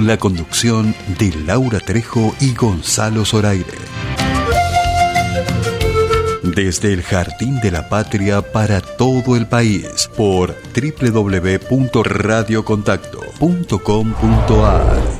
con la conducción de Laura Trejo y Gonzalo Zoraire. Desde el Jardín de la Patria para todo el país por www.radiocontacto.com.ar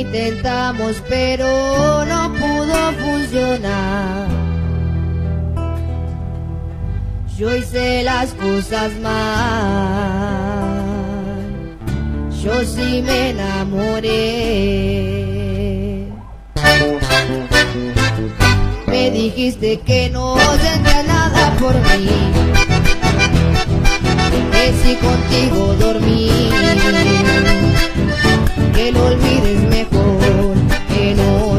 intentamos pero no pudo funcionar. Yo hice las cosas mal, yo sí me enamoré. Me dijiste que no sentía nada por mí, que si contigo dormí que lo olvides mejor, que no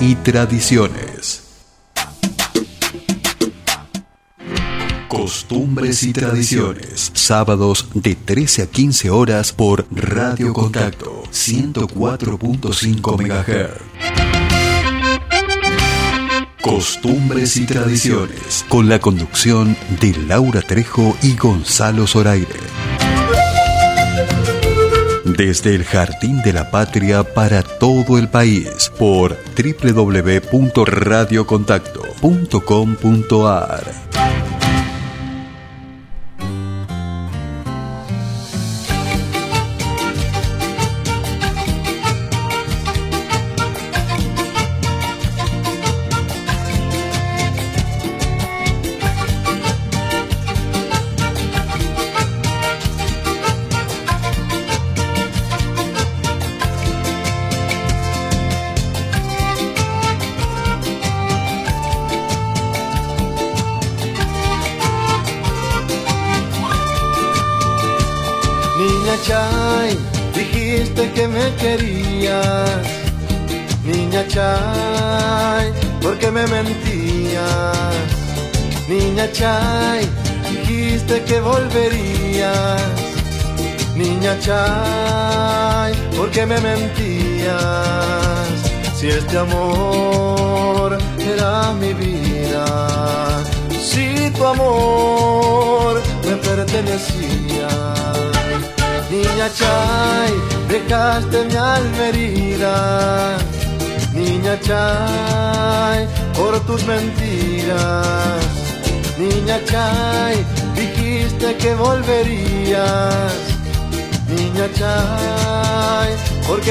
y tradiciones. Costumbres y tradiciones, sábados de 13 a 15 horas por Radio Contacto 104.5 MHz. Costumbres y tradiciones, con la conducción de Laura Trejo y Gonzalo Zoraire desde el Jardín de la Patria para todo el país por www.radiocontacto.com.ar.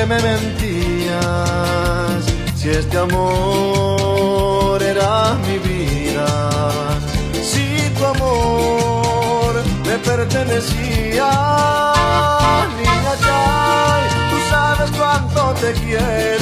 me mentías? Si este amor era mi vida, si tu amor me pertenecía. Niña Chay, tú sabes cuánto te quiero.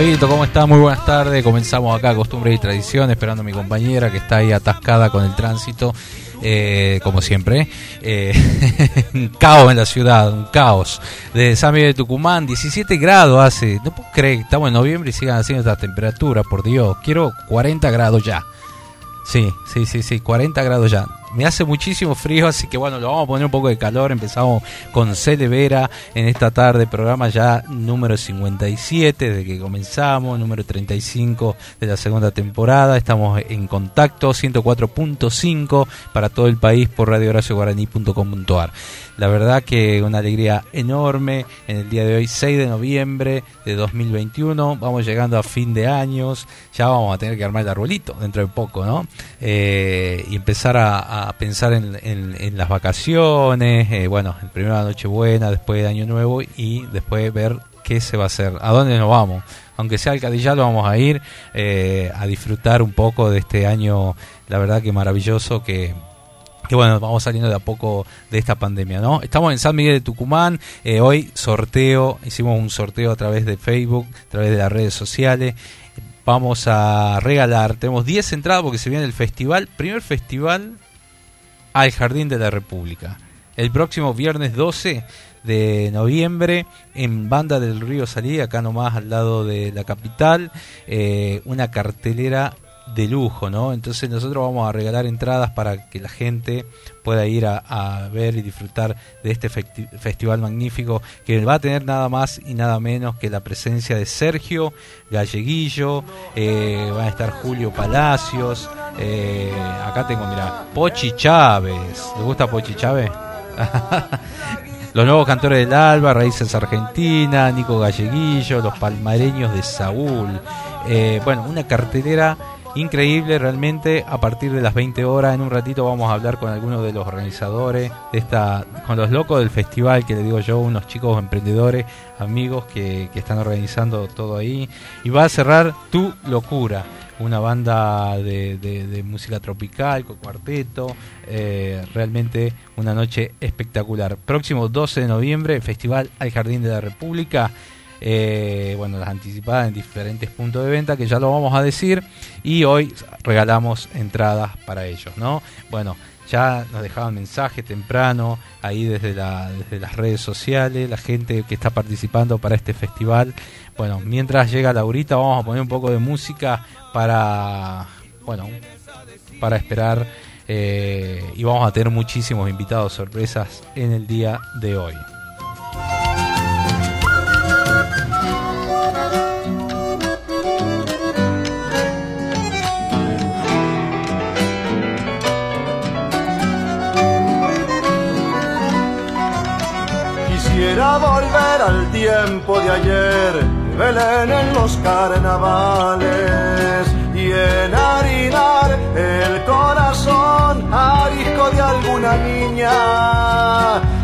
¿Cómo estás? Muy buenas tardes. Comenzamos acá, Costumbres y Tradiciones, esperando a mi compañera que está ahí atascada con el tránsito, eh, como siempre. Eh, un caos en la ciudad, un caos. De San Miguel de Tucumán, 17 grados hace. No puedo creer, estamos en noviembre y sigan haciendo esta temperatura, por Dios. Quiero 40 grados ya. Sí, sí, sí, sí, 40 grados ya. Me hace muchísimo frío, así que bueno, lo vamos a poner un poco de calor. Empezamos con Cele Vera en esta tarde, programa ya número 57 desde que comenzamos, número 35 de la segunda temporada. Estamos en contacto 104.5 para todo el país por radiogracioguaraní.com.ar. La verdad que una alegría enorme en el día de hoy, 6 de noviembre de 2021. Vamos llegando a fin de años, ya vamos a tener que armar el arbolito dentro de poco, ¿no? Eh, y empezar a pensar en, en- en las vacaciones, eh, bueno, primero la Nochebuena, después de Año Nuevo y después ver qué se va a hacer, a dónde nos vamos. Aunque sea al Cadillalo vamos a ir eh, a disfrutar un poco de este año, la verdad que maravilloso que, que bueno, vamos saliendo de a poco de esta pandemia, ¿no? Estamos en San Miguel de Tucumán, eh, hoy sorteo, hicimos un sorteo a través de Facebook, a través de las redes sociales, vamos a regalar, tenemos 10 entradas porque se viene el festival, primer festival al Jardín de la República. El próximo viernes 12 de noviembre en Banda del Río Salí, acá nomás al lado de la capital, eh, una cartelera de lujo, ¿no? Entonces nosotros vamos a regalar entradas para que la gente pueda ir a, ver y disfrutar de este festival magnífico que va a tener nada más y nada menos que la presencia de Sergio Galleguillo, eh, va a estar Julio Palacios, eh, acá tengo, mira, Pochi Chávez, ¿le gusta Pochi Chávez? los nuevos cantores del Alba, Raíces Argentina, Nico Galleguillo, los palmareños de Saúl, eh, bueno, una cartelera increíble realmente a partir de las 20 horas en un ratito vamos a hablar con algunos de los organizadores de esta con los locos del festival que le digo yo unos chicos emprendedores amigos que, están organizando todo ahí. Y va a cerrar tu locura una banda de, música tropical con cuarteto eh, realmente una noche espectacular. Próximo 12 de noviembre festival al jardín de la república eh, bueno, las anticipadas en diferentes puntos de venta que ya lo vamos a decir y hoy regalamos entradas para ellos, ¿no? Bueno, ya nos dejaban mensajes temprano ahí desde, desde las redes sociales, la gente que está participando para este festival. Bueno, mientras llega Laurita vamos a poner un poco de música para, bueno, para esperar eh, y vamos a tener muchísimos invitados sorpresas en el día de hoy. Tiempo de ayer, Belén en los carnavales y enharinar el corazón arisco de alguna niña.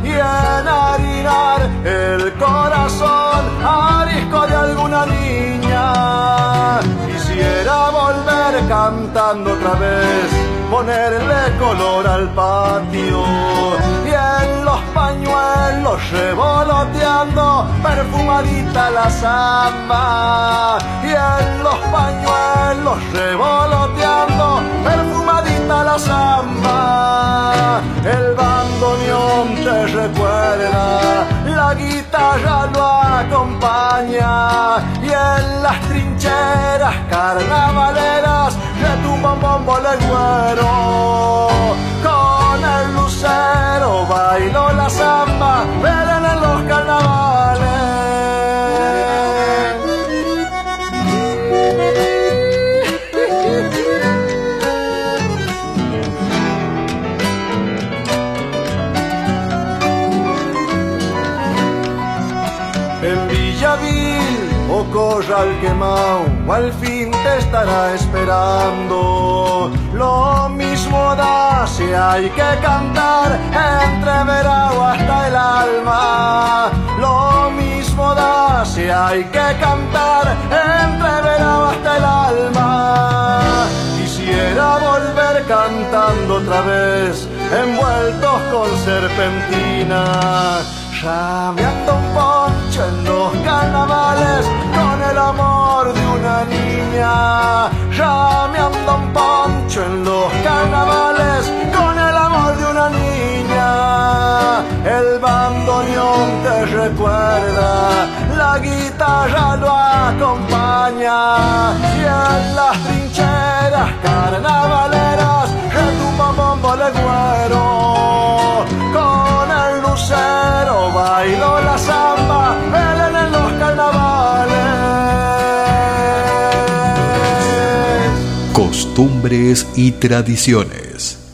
Y enharinar el corazón arisco de alguna niña. Quisiera volver cantando otra vez ponerle color al patio y en los pañuelos revoloteando perfumadita la samba. Y en los pañuelos revoloteando perfumadita la samba. El bandoneón te recuerda la guitarra lo acompaña. Y en las trincheras carnavaleras retumba un bombo legüero el lucero bailo la samba verán en los carnavales al quemado, al fin te estará esperando. Lo mismo da si hay que cantar entre verano hasta el alma. Lo mismo da si hay que cantar entre verano hasta el alma. Quisiera volver cantando otra vez, envueltos con serpentina llameando un poncho en los carnavales con el amor de una niña. Llameando un poncho en los carnavales con el amor de una niña. El bandoneón te recuerda, la guitarra lo acompaña y en las trincheras carnavaleras retumba bombo legüero lucero bailo la samba, Belén en los carnavales. Costumbres y tradiciones.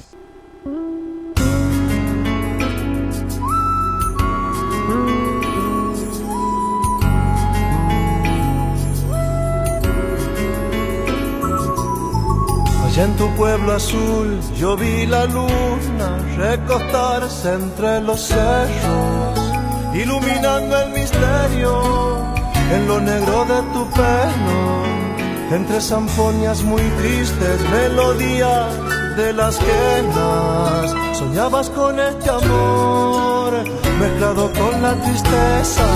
Pueblo azul yo vi la luna recostarse entre los cerros iluminando el misterio en lo negro de tu pelo, entre sanfonias muy tristes, melodías de las quenas, soñabas con este amor mezclado con la tristeza.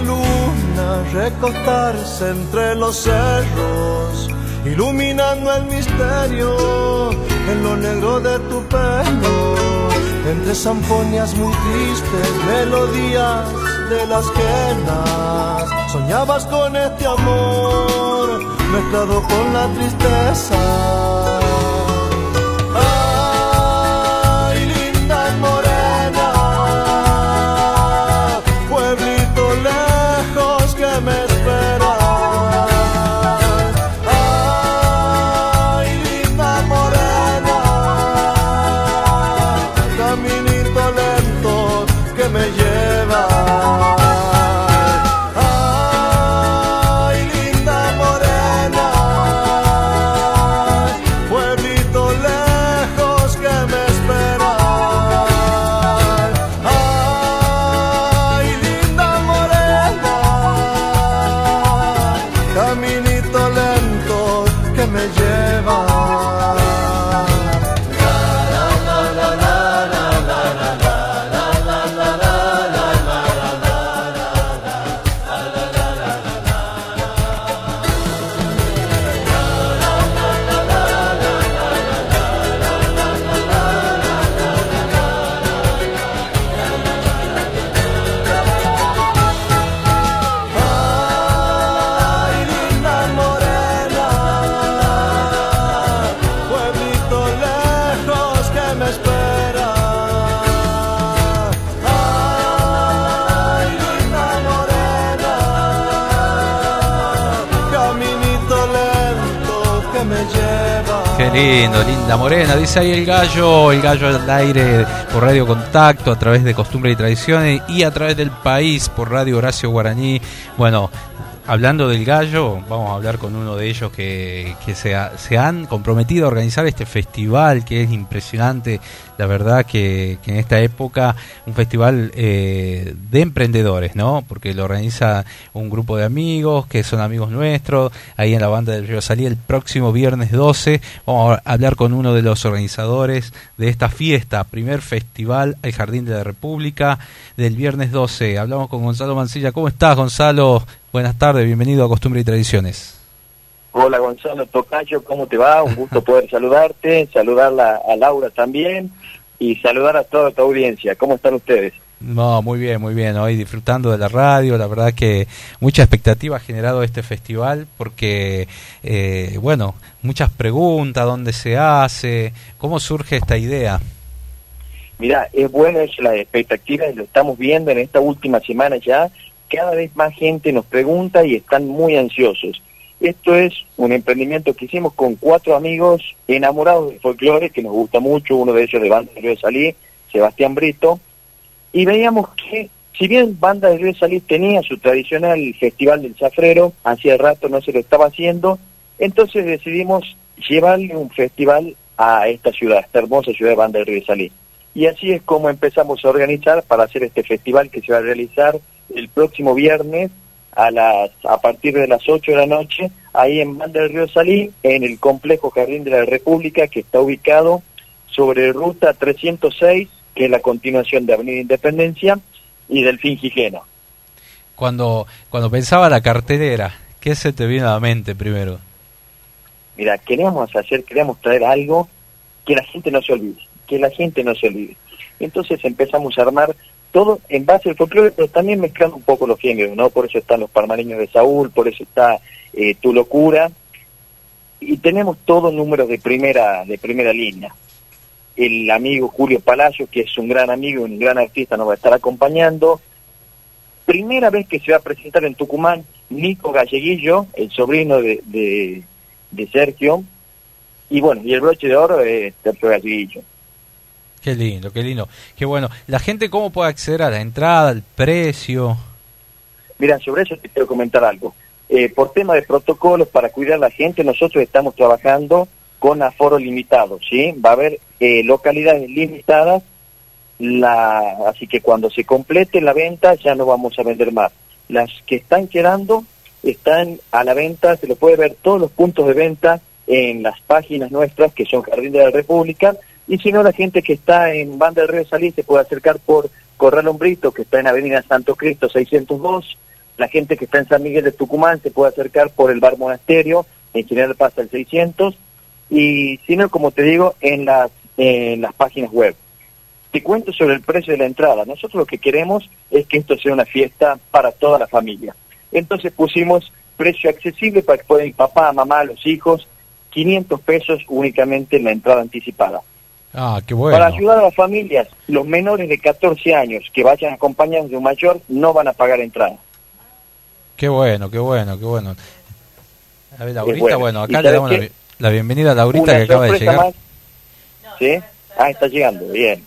Luna recostarse entre los cerros, iluminando el misterio en lo negro de tu pelo. Entre zampoñas muy tristes, melodías de las quenas, soñabas con este amor mezclado con la tristeza. Lindo, linda morena. Dice ahí el gallo, el gallo al aire por Radio Contacto, a través de Costumbre y Tradiciones y a través del país por Radio Horacio Guaraní. Bueno, hablando del gallo, vamos a hablar con uno de ellos que, se, se, han comprometido a organizar este festival que es impresionante la verdad que, en esta época un festival eh, de emprendedores, ¿no? Porque lo organiza un grupo de amigos que son amigos nuestros, ahí en la banda del Río Salí el próximo viernes 12. Vamos a hablar con uno de los organizadores de esta fiesta, primer festival El Jardín de la República del viernes 12. Hablamos con Gonzalo Mancilla. ¿Cómo estás, Gonzalo? Buenas tardes, bienvenido a Costumbre y Tradiciones. Hola Gonzalo Tocayo, ¿cómo te va? Un gusto poder saludarte, saludar a Laura también y saludar a toda tu audiencia. ¿Cómo están ustedes? No, muy bien, muy bien. Hoy disfrutando de la radio, la verdad que mucha expectativa ha generado este festival porque, eh, bueno, muchas preguntas, dónde se hace, cómo surge esta idea. Mira, es buena es la expectativa, lo estamos viendo en esta última semana ya, cada vez más gente nos pregunta y están muy ansiosos. Esto es un emprendimiento que hicimos con cuatro amigos enamorados del folclore, que nos gusta mucho, uno de ellos de Banda de Río de Salí, Sebastián Brito, y veíamos que si bien Banda de Río de Salí tenía su tradicional Festival del Zafrero, hacía rato no se lo estaba haciendo, entonces decidimos llevarle un festival a esta ciudad, esta hermosa ciudad de Banda de Río de Salí. Y así es como empezamos a organizar para hacer este festival que se va a realizar el próximo viernes a las a partir de las 8 de la noche ahí en Banda del Río Salí, en el complejo Jardín de la República que está ubicado sobre ruta 306, que es la continuación de Avenida Independencia y del Fingigeno. Cuando cuando pensaba la cartelera, ¿qué se te vino a la mente primero? Mira, queríamos hacer, queríamos traer algo que la gente no se olvide, que la gente no se olvide. Entonces empezamos a armar todo en base al folclore, pero también mezclando un poco los géneros, ¿no? Por eso están los parmareños de Saúl, por eso está eh, Tu Locura, y tenemos todos números de primera, de primera línea. El amigo Julio Palacio, que es un gran amigo, un gran artista, nos va a estar acompañando. Primera vez que se va a presentar en Tucumán, Nico Galleguillo, el sobrino de, de, Sergio, y bueno, y el broche de oro es Sergio Galleguillo. Qué lindo, qué lindo. Qué bueno. ¿La gente cómo puede acceder a la entrada, al precio? Mira, sobre eso te quiero comentar algo. Eh, por tema de protocolos para cuidar a la gente, nosotros estamos trabajando con aforo limitado, ¿sí? Va a haber eh, localidades limitadas, la, así que cuando se complete la venta ya no vamos a vender más. Las que están quedando están a la venta, se lo puede ver todos los puntos de venta en las páginas nuestras, que son Jardín de la República, y si no, la gente que está en Banda del Río Salí se puede acercar por Corral Hombrito, que está en Avenida Santo Cristo 602. La gente que está en San Miguel de Tucumán se puede acercar por el Bar Monasterio, en General pasa el 600. Y si no, como te digo, en las, en las páginas web. Te cuento sobre el precio de la entrada. Nosotros lo que queremos es que esto sea una fiesta para toda la familia. Entonces pusimos precio accesible para que puedan ir papá, mamá, los hijos, 500 pesos únicamente en la entrada anticipada. Ah, qué bueno. Para ayudar a las familias, los menores de 14 años que vayan acompañados de un mayor no van a pagar entrada. Qué bueno, qué bueno, qué bueno. A ver, Laurita, bueno. bueno, ¿Y acá le damos la, la bienvenida a Laurita Una que acaba de llegar. más. ¿Sí? Ah, está llegando, bien.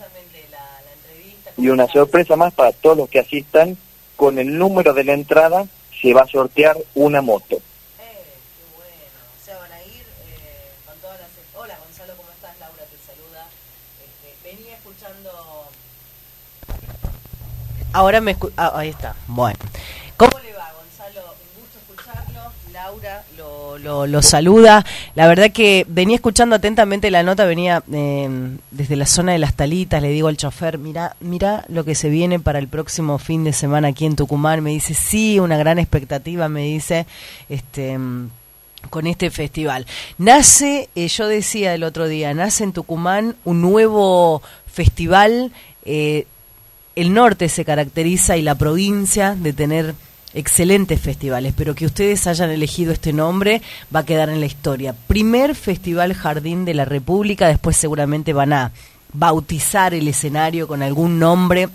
Y una sorpresa más para todos los que asistan, con el número de la entrada se va a sortear una moto. Con todas las... Hola Gonzalo, ¿cómo estás? Laura te saluda. Este, venía escuchando... Ahora me escu- ah, ahí está. Bueno. ¿Cómo le va, Gonzalo? Un gusto escucharlo. Laura lo, lo, lo saluda. La verdad que venía escuchando atentamente la nota, venía eh, desde la zona de las talitas, le digo al chofer, mira, mira lo que se viene para el próximo fin de semana aquí en Tucumán. Me dice, sí, una gran expectativa, me dice, este mm, con este festival. Nace, eh, yo decía el otro día, nace en Tucumán un nuevo festival. eh, el norte se caracteriza y la provincia de tener excelentes festivales, pero que ustedes hayan elegido este nombre va a quedar en la historia. Primer Festival Jardín de la República, después seguramente van a bautizar el escenario con algún nombre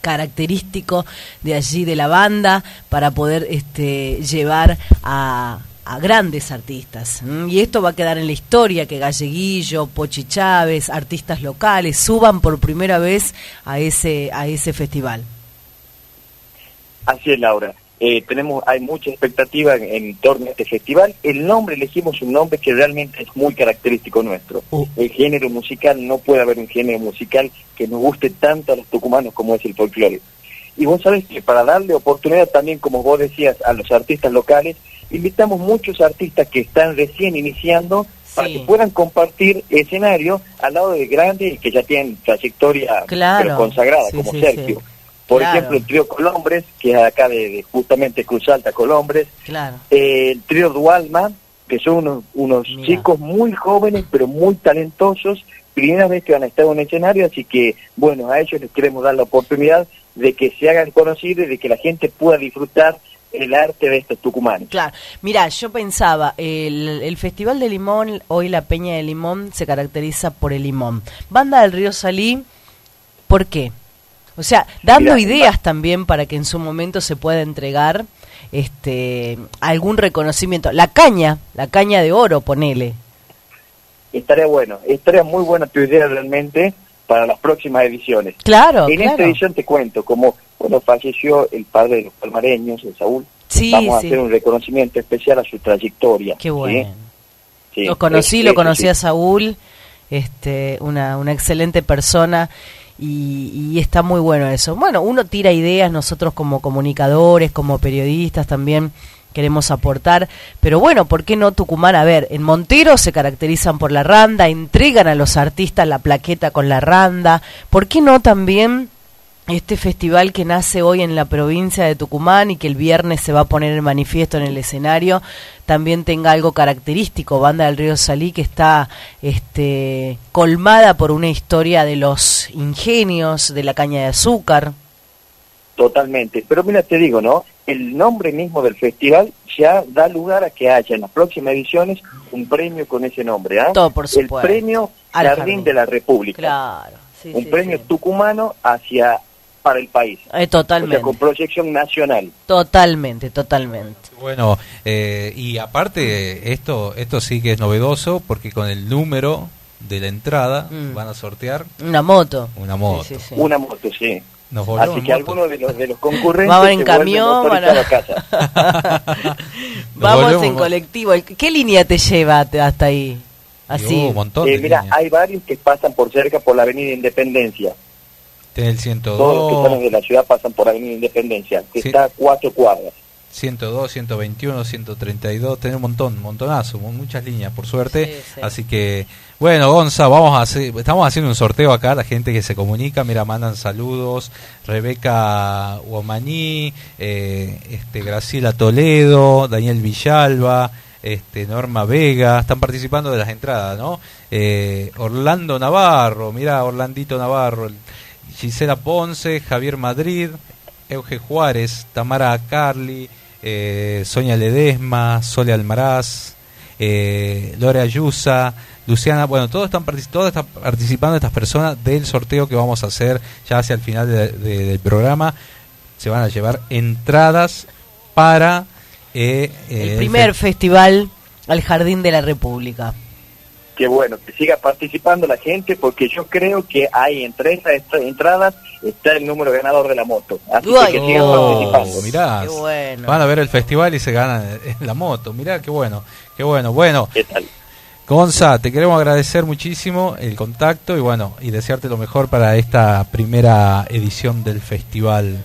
característico de allí de la banda para poder este, llevar a, a grandes artistas. Y esto va a quedar en la historia, que Galleguillo, Pochi Chávez, artistas locales suban por primera vez a ese, a ese festival. Así es, Laura. Eh, tenemos, hay mucha expectativa en, en torno a este festival. El nombre, elegimos un nombre que realmente es muy característico nuestro. Oh. El género musical, no puede haber un género musical que nos guste tanto a los tucumanos como es el folclore. Y vos sabés que para darle oportunidad también, como vos decías, a los artistas locales, invitamos muchos artistas que están recién iniciando para que puedan compartir escenario al lado de grandes y que ya tienen trayectoria Claro. pero consagrada, Sí, como sí, Sergio. Por Claro. ejemplo, el trío Colombres, que es acá de, de justamente Cruz Alta Colombres, Claro. eh, el trío Dualma, que son unos, unos chicos muy jóvenes, pero muy talentosos, primera vez que van a estar en un escenario, así que, bueno, a ellos les queremos dar la oportunidad de que se hagan conocidos y de que la gente pueda disfrutar el arte de estos tucumanos. Claro, mira, yo pensaba, el, el Festival de Limón, hoy la Peña de Limón se caracteriza por el limón. Banda del Río Salí, ¿por qué? O sea, dando ideas también para que en su momento se pueda entregar este algún reconocimiento. La caña, la caña de oro, ponele. Estaría bueno, estaría muy buena tu idea realmente para las próximas ediciones. Claro, en claro. esta edición te cuento, como bueno falleció el padre de los palmareños, el Saúl, Sí, vamos sí. a hacer un reconocimiento especial a su trayectoria. Qué bueno. Sí, Lo conocí, es- lo eso conocí a Saúl, este, una, una excelente persona y, y está muy bueno eso. Bueno, uno tira ideas, nosotros como comunicadores, como periodistas también queremos aportar, pero bueno, ¿por qué no Tucumán? A ver, en Montero se caracterizan por la randa, entregan a los artistas la plaqueta con la randa, ¿por qué no también este festival que nace hoy en la provincia de Tucumán y que el viernes se va a poner en manifiesto en el escenario, también tenga algo característico, Banda del Río Salí, que está este, colmada por una historia de los ingenios, de la caña de azúcar. Totalmente. Pero mira, te digo, ¿no? El nombre mismo del festival ya da lugar a que haya en las próximas ediciones un premio con ese nombre, ¿ah? Todo, por El supuesto. premio Al Jardín, Jardín. de la República. Claro. sí, un sí, premio sí. tucumano hacia para el país. Eh, O sea, totalmente, con proyección nacional. totalmente, totalmente. Bueno, eh, y aparte, esto, esto sí que es novedoso porque con el número de la entrada Mm. van a sortear Una moto. una moto. Sí, sí, sí. Una moto, sí. Nos volvemos Así que algunos de los, de los concurrentes Vamos en camión, van a- casa. Vamos volvemos en colectivo. ¿Qué línea te lleva hasta ahí? Así. Un montón Eh, mira, líneas. hay varios que pasan por cerca por la Avenida Independencia. Tenés el Todos los que 102. están de la ciudad pasan por Avenida Independencia, que Sí. está a cuatro cuadras. 102, 121, 132, tenemos un montón, un montonazo, muchas líneas, por suerte. Sí, sí. Así que, bueno, Gonza, vamos a hacer, estamos haciendo un sorteo acá, la gente que se comunica, mira, mandan saludos, Rebeca Guamaní, eh, este, Graciela Toledo, Daniel Villalba, este, Norma Vega, están participando de las entradas, ¿no? Eh, Orlando Navarro, mira, Orlandito Navarro, Gisela Ponce, Javier Madrid, Euge Juárez, Tamara Carli, eh, Sonia Ledesma, Sole Almaraz, eh, Lore Ayusa, Luciana, bueno, todos están, todas están participando estas personas del sorteo que vamos a hacer ya hacia el final de- de- del programa. Se van a llevar entradas para eh, eh, El primer fe- festival al Jardín de la República. Que bueno, que siga participando la gente, porque yo creo que hay entre esas entradas está el número ganador de la moto. Así que, que sigan Oh, participando. mirá, Qué bueno. van a ver el festival y se ganan en la moto. Mirá, qué bueno, qué bueno. Bueno, ¿Qué tal? Gonza, te queremos agradecer muchísimo el contacto y bueno, y desearte lo mejor para esta primera edición del festival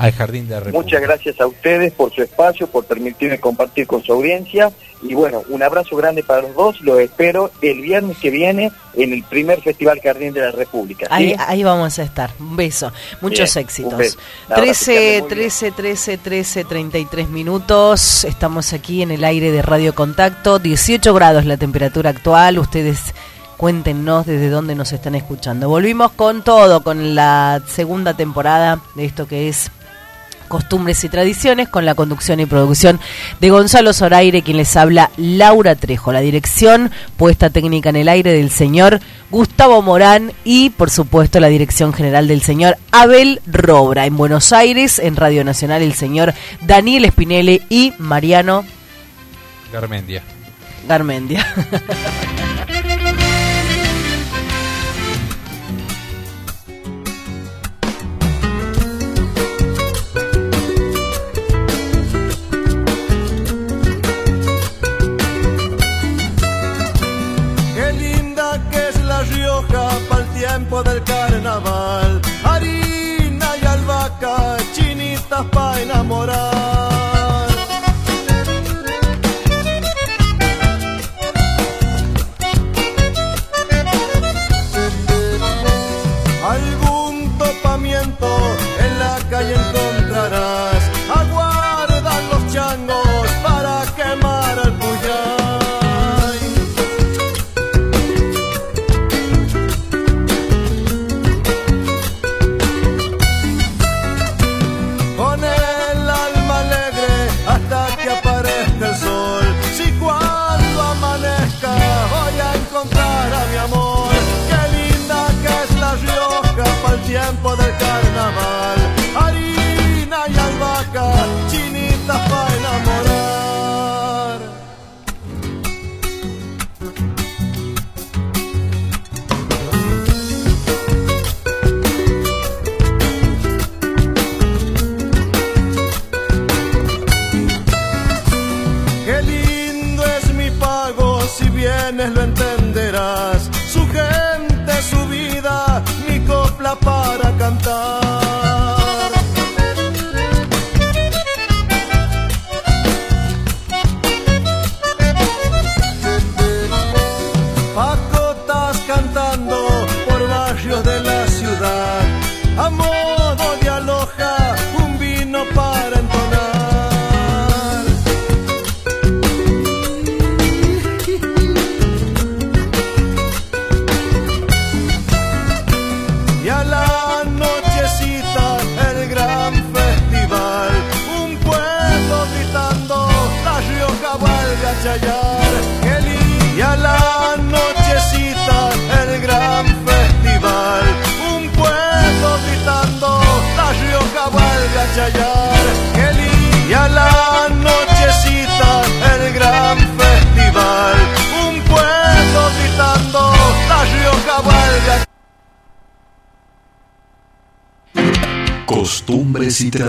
al Jardín de la República. Muchas gracias a ustedes por su espacio, por permitirme compartir con su audiencia. Y bueno, un abrazo grande para los dos. Los espero el viernes que viene en el primer Festival Jardín de la República. ¿sí? Ahí, ahí vamos a estar. Un beso. Muchos Bien, éxitos. un beso. Un abrazo, que 13, anden muy bien. 13, 13, 13, 33 minutos. Estamos aquí en el aire de Radio Contacto. 18 grados la temperatura actual. Ustedes cuéntenos desde dónde nos están escuchando. Volvimos con todo, con la segunda temporada de esto que es Costumbres y Tradiciones, con la conducción y producción de Gonzalo Zoraire, quien les habla Laura Trejo. La dirección, puesta técnica en el aire del señor Gustavo Morán y, por supuesto, la dirección general del señor Abel Robra. En Buenos Aires, en Radio Nacional, el señor Daniel Spinelli y Mariano Garmendia. Garmendia. tiempo del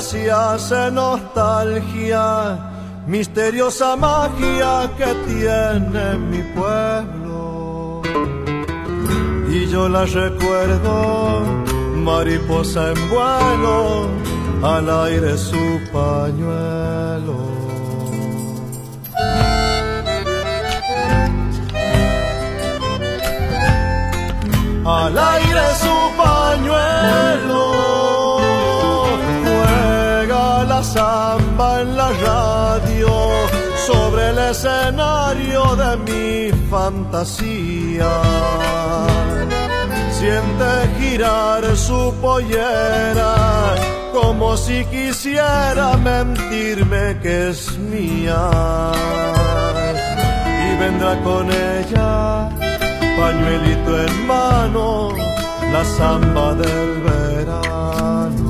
siesta se hace nostalgia, misteriosa magia que tiene mi pueblo. Y yo la recuerdo, mariposa en vuelo, al aire su pañuelo. al aire su pañuelo, samba en la radio sobre el escenario de mi fantasía. Siente girar su pollera como si quisiera mentirme que es mía. Y vendrá con ella pañuelito en mano, la samba del verano.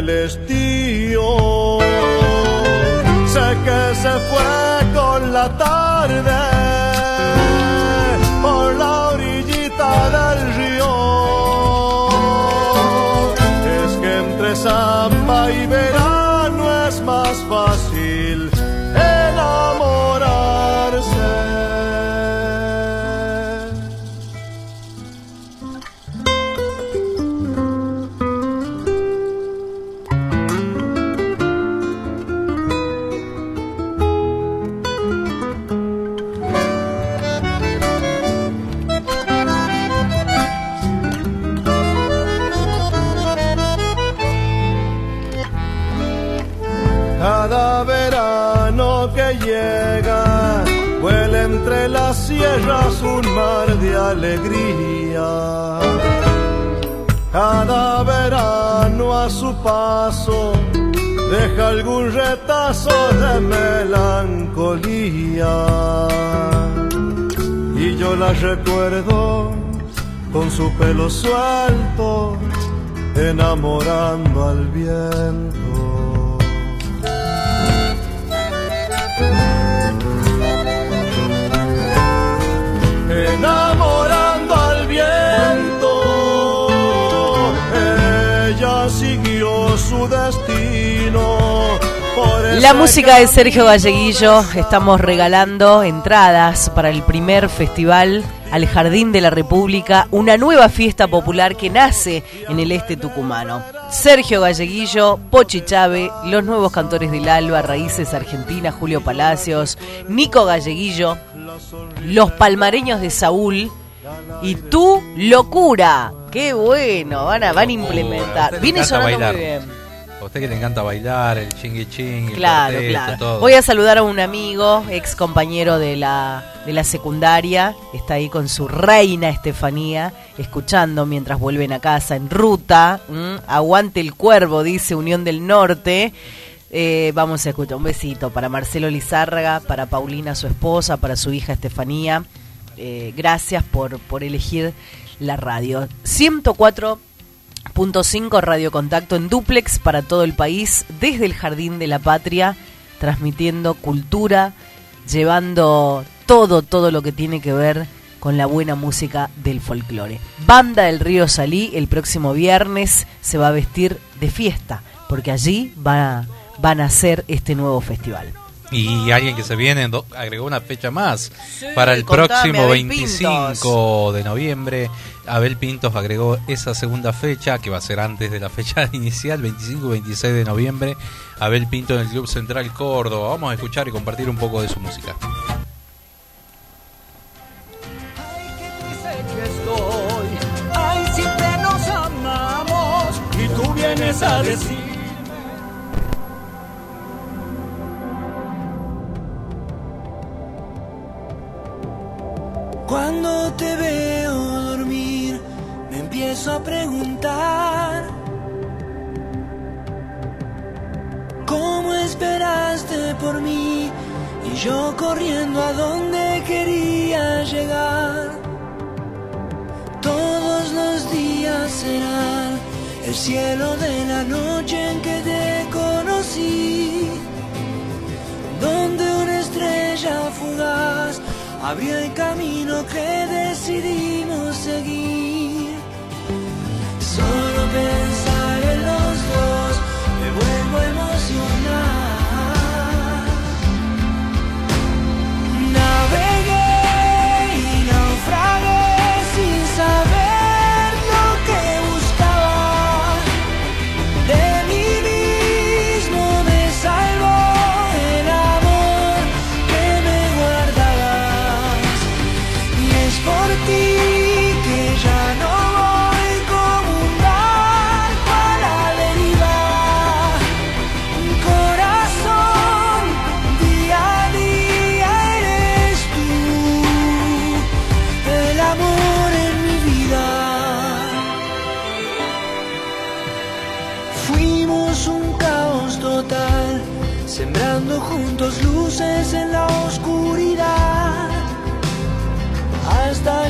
El estío. Sé que se fue con la tarde por la orillita del río. Es que entre samba y verano su pelo suelto, enamorando al viento. enamorando al viento. Ella siguió su destino. La música de Sergio Galleguillo, estamos regalando entradas para el primer festival al Jardín de la República, una nueva fiesta popular que nace en el este tucumano. Sergio Galleguillo, Pochi Chave, los nuevos cantores del Alba, Raíces Argentinas, Julio Palacios, Nico Galleguillo, los palmareños de Saúl y tu locura. Qué bueno, van a, van a implementar. Viene sonando muy bien. Usted que le encanta bailar, el chingui ching, el Claro, claro. todo. Voy a saludar a un amigo, ex compañero de la, de la secundaria. Está ahí con su reina Estefanía, escuchando mientras vuelven a casa en ruta. Aguante el cuervo, dice Unión del Norte. Eh, vamos a escuchar un besito para Marcelo Lizárraga, para Paulina, su esposa, para su hija Estefanía. Eh, gracias por, por elegir la radio. 104.5 Radio Contacto en duplex para todo el país, desde el Jardín de la Patria, transmitiendo cultura, llevando todo, todo lo que tiene que ver con la buena música del folclore. Banda del Río Salí el próximo viernes se va a vestir de fiesta, porque allí va, van a hacer este nuevo festival. Y alguien que se viene do- agregó una fecha más Sí, para el contame, próximo Abel 25 de noviembre. Abel Pintos agregó esa segunda fecha que va a ser antes de la fecha inicial, 25 y 26 de noviembre. Abel Pinto en el Club Central Córdoba. Vamos a escuchar y compartir un poco de su música. Sé que estoy, ay, siempre nos amamos y tú vienes a decir. Cuando te veo dormir, me empiezo a preguntar ¿Cómo esperaste por mí? Y yo corriendo a donde quería llegar. Todos los días serán el cielo de la noche en que te conocí donde una estrella fugaz abrió el camino que decidimos seguir. Solo pensar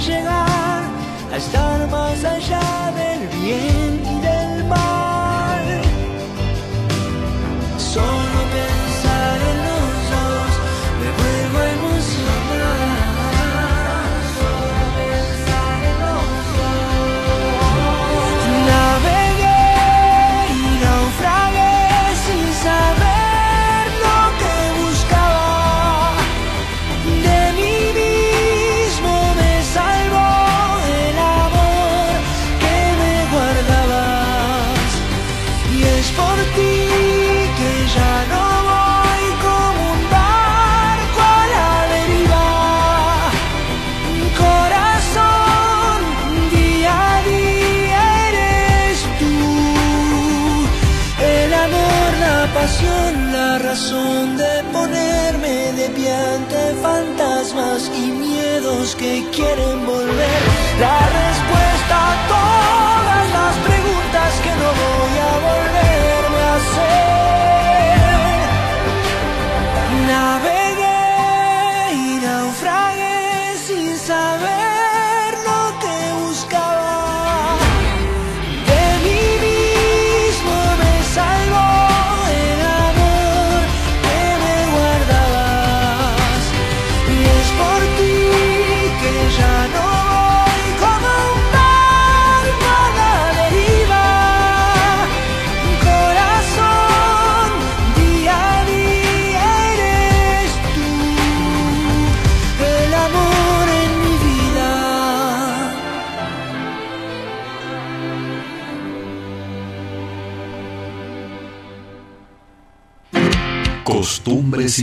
llegar a estar más allá del bien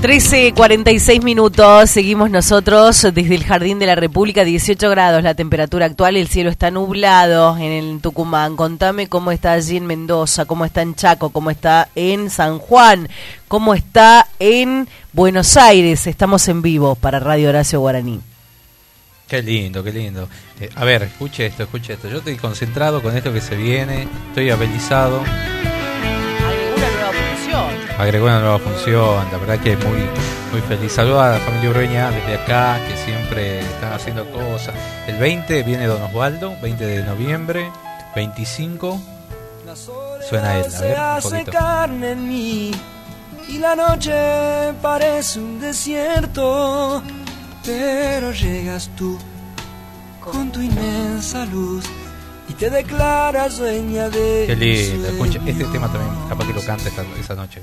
13.46 minutos, seguimos nosotros desde el Jardín de la República, 18 grados la temperatura actual, el cielo está nublado en el Tucumán. Contame cómo está allí en Mendoza, cómo está en Chaco, cómo está en San Juan, cómo está en Buenos Aires. Estamos en vivo para Radio Horacio Guaraní. Qué lindo, qué lindo. Eh, a ver, escuche esto, escuche esto. Yo estoy concentrado con esto que se viene, estoy habilizado. Agregó una nueva función, la verdad que muy, muy feliz. Saludos a la familia Ureña desde acá, que siempre están haciendo cosas. El 20 viene Don Osvaldo, 20 de noviembre, 25 suena él, a se ver, un hace poquito. carne en mí y la noche parece un desierto, pero llegas tú con tu inmensa luz te declaras dueña de Qué lindo, escucha, este tema también, capaz que lo canta esta- esa noche.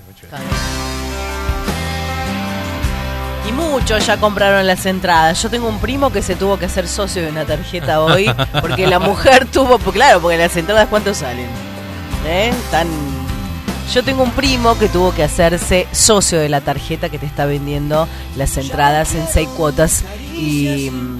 Y muchos ya compraron las entradas. Yo tengo un primo que se tuvo que hacer socio de una tarjeta hoy porque la mujer tuvo, pues claro, porque las entradas cuánto salen. ¿Eh? Tan Yo tengo un primo que tuvo que hacerse socio de la tarjeta que te está vendiendo las entradas en seis cuotas y mm,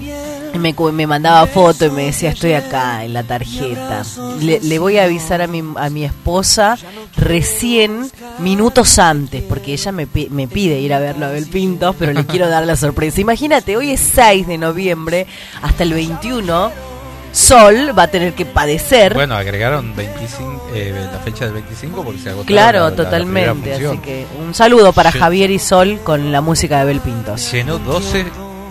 me, me mandaba foto y me decía estoy acá en la tarjeta. Le, le voy a avisar a mi, a mi esposa recién minutos antes porque ella me, me pide ir a verlo a Abel Pintos pero le quiero dar la sorpresa. Imagínate, hoy es 6 de noviembre hasta el 21. Sol va a tener que padecer. Bueno, agregaron 25, eh, la fecha del 25 porque se agotó Claro, la- la- la totalmente. así que un saludo para. Javier y Sol con la música de Bel Pintos. Llenó 12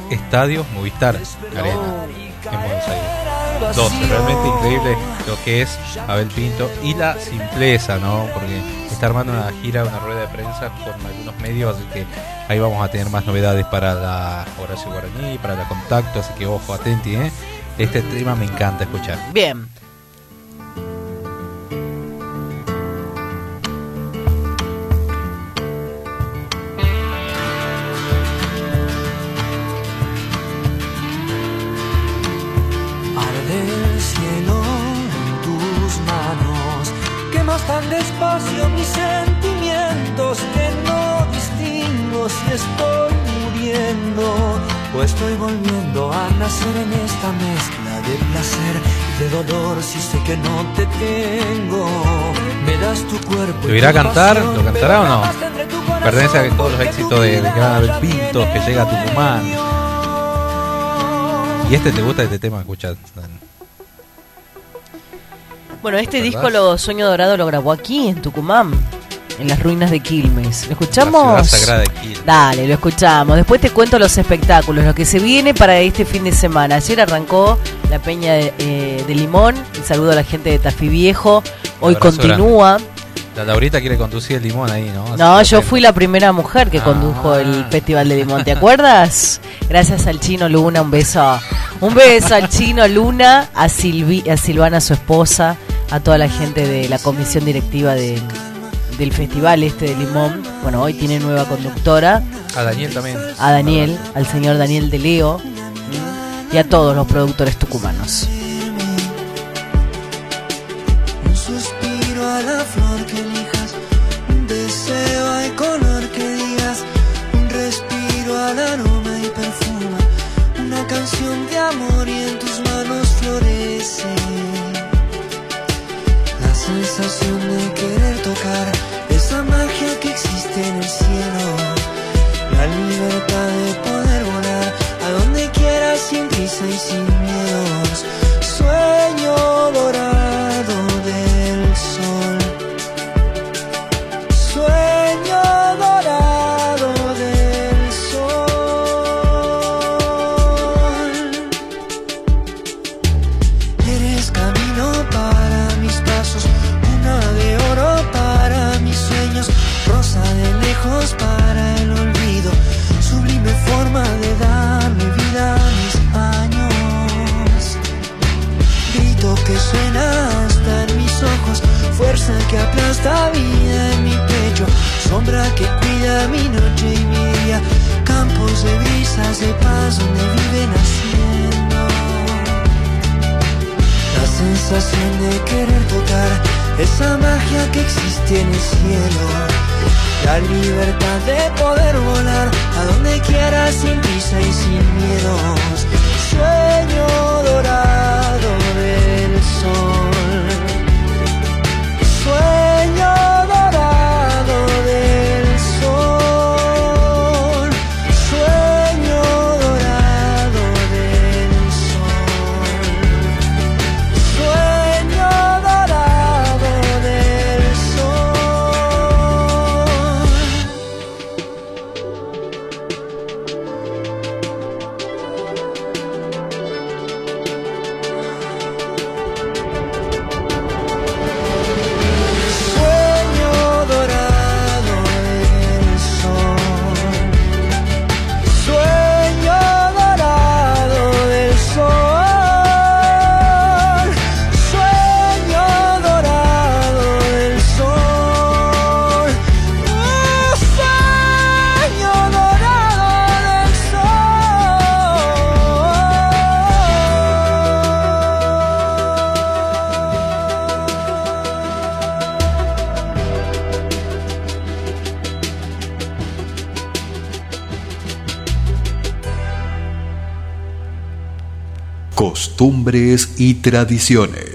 estadios Movistar Arena en Buenos Aires. 12, realmente increíble lo que es Abel Pinto y la simpleza, ¿no? Porque está armando una gira, una rueda de prensa con algunos medios, así que ahí vamos a tener más novedades para la Horacio Guaraní, para la Contacto, así que ojo, atenti, ¿eh? Este tema me encanta escuchar. Bien. Despacio mis sentimientos que no distingo si estoy muriendo o estoy volviendo a nacer en esta mezcla de placer y de dolor si sé que no te tengo. Me das tu cuerpo. ¿Lo irá a cantar? ¿Lo cantará o no? Pertenece a todos los éxitos de, Gran Abel ya Pinto, que llega a Tucumán. ¿Y este te gusta este tema? Escucha. Bueno, este ¿Verdad? disco lo Sueño Dorado lo grabó aquí en Tucumán, en las ruinas de Quilmes. ¿Lo La escuchamos? ciudad sagrada de Quilmes. Dale, lo escuchamos. Después te cuento los espectáculos, lo que se viene para este fin de semana. Ayer arrancó la Peña de, eh, de Limón. Un saludo a la gente de Tafí Viejo. Hoy continúa. La Laurita quiere conducir el limón ahí, ¿no? Así No, yo fui la primera mujer que Ah. condujo el Festival de Limón, ¿te acuerdas? Gracias al Chino Luna, un beso. Un beso al Chino Luna, a, Silvi, a Silvana, su esposa, a toda la gente de la comisión directiva de- del festival este de Limón. Bueno, hoy tiene nueva conductora, A Daniel también. a Daniel, al señor Daniel de Leo y a todos los productores tucumanos. Un suspiro a la flor que elijas, un deseo al color que digas, un respiro al aroma y perfuma, una canción de amor y en tus manos florece. Sensación de querer tocar esa magia que existe en el cielo, la libertad de poder volar a donde quieras sin prisa y sin miedos. Sueño dorado lejos para el olvido, sublime forma de darle vida a mis años. Grito que suena hasta en mis ojos, fuerza que aplasta vida en mi pecho, sombra que cuida mi noche y mi día, campos de brisas de paz donde viven haciendo. La sensación de querer tocar esa magia que existe en el cielo. La libertad de poder volar a donde quiera sin prisa y sin miedos. Sueño dorado del sol. Y tradiciones.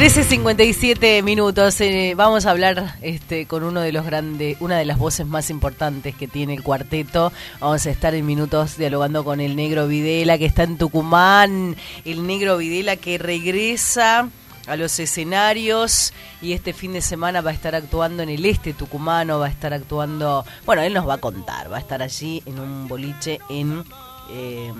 13.57 minutos. eh, vamos a hablar este, con uno de los grandes, una de las voces más importantes que tiene el cuarteto. Vamos a estar en minutos dialogando con el negro Videla que está en Tucumán. El negro Videla que regresa a los escenarios y este fin de semana va a estar actuando en el este tucumano, va a estar actuando, bueno, él nos va a contar, va a estar allí en un boliche en eh,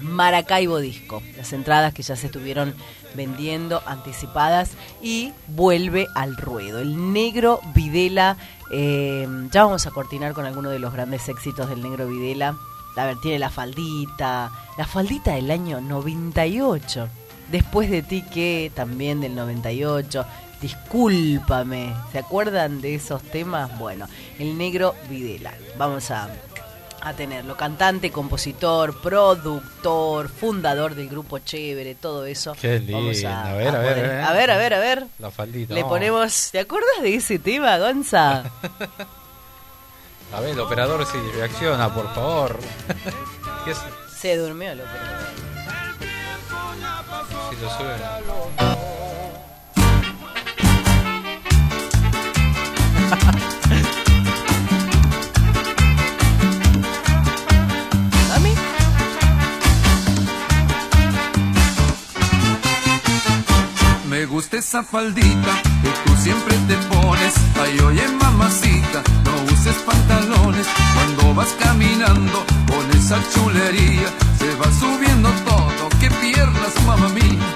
Maracaibo Disco. Las entradas que ya se estuvieron vendiendo anticipadas y vuelve al ruedo. El negro Videla, eh, ya vamos a cortinar con alguno de los grandes éxitos del negro Videla. a ver, tiene la faldita, la faldita del año 98. Después de ti que también del 98. Discúlpame. ¿Se acuerdan de esos temas? Bueno, el negro Videla. Vamos a, a tenerlo. Cantante, compositor, productor, fundador del grupo Chévere, todo eso. Qué lindo. Vamos a, A ver, a ver, poder- a ver. a ver, a ver, a ver. La faldita. Le vamos. ponemos. ¿Te acuerdas de ese tema, Gonza? A ver, el operador sí reacciona, por favor. ¿Qué es? Se durmió el operador. Si lo sube. Esa faldita que tú siempre te pones. Ay, oye, mamacita, no uses pantalones. Cuando vas caminando con esa chulería, se va subiendo todo. ¡Qué piernas, mamá mía!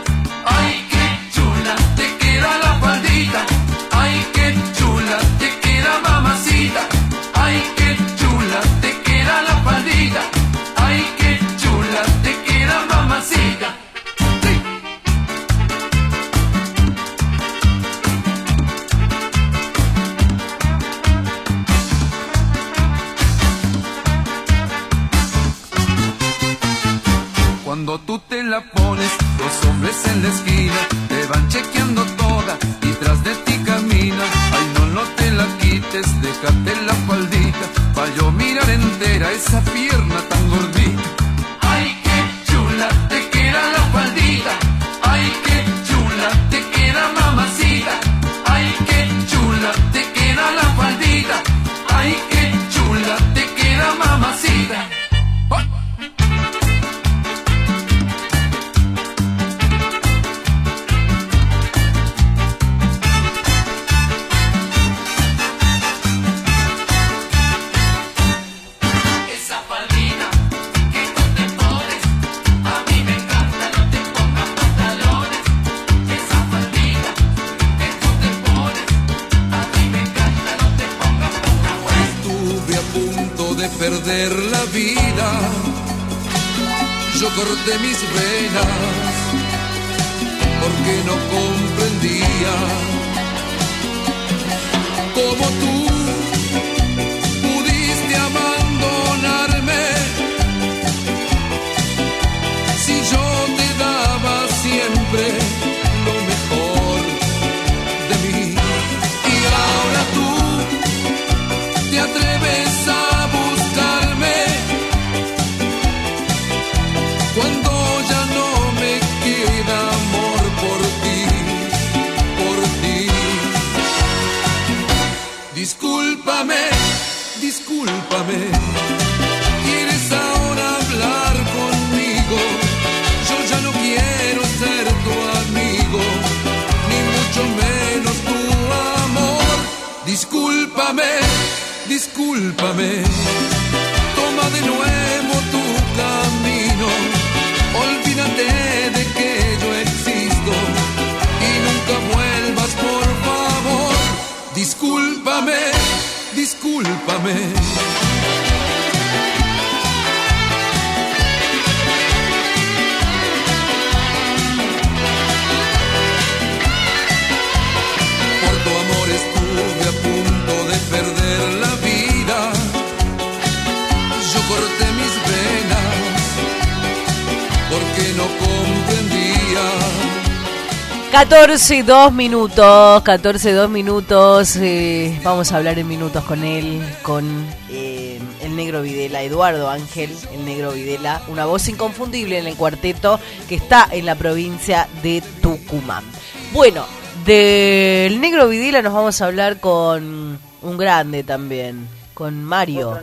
14, 2 minutos, 14, 2 minutos. eh, vamos a hablar en minutos con él, con eh, el negro Videla, Eduardo Ángel, el negro Videla, una voz inconfundible en el cuarteto que está en la provincia de Tucumán. Bueno, del negro Videla nos vamos a hablar con un grande también, con Mario.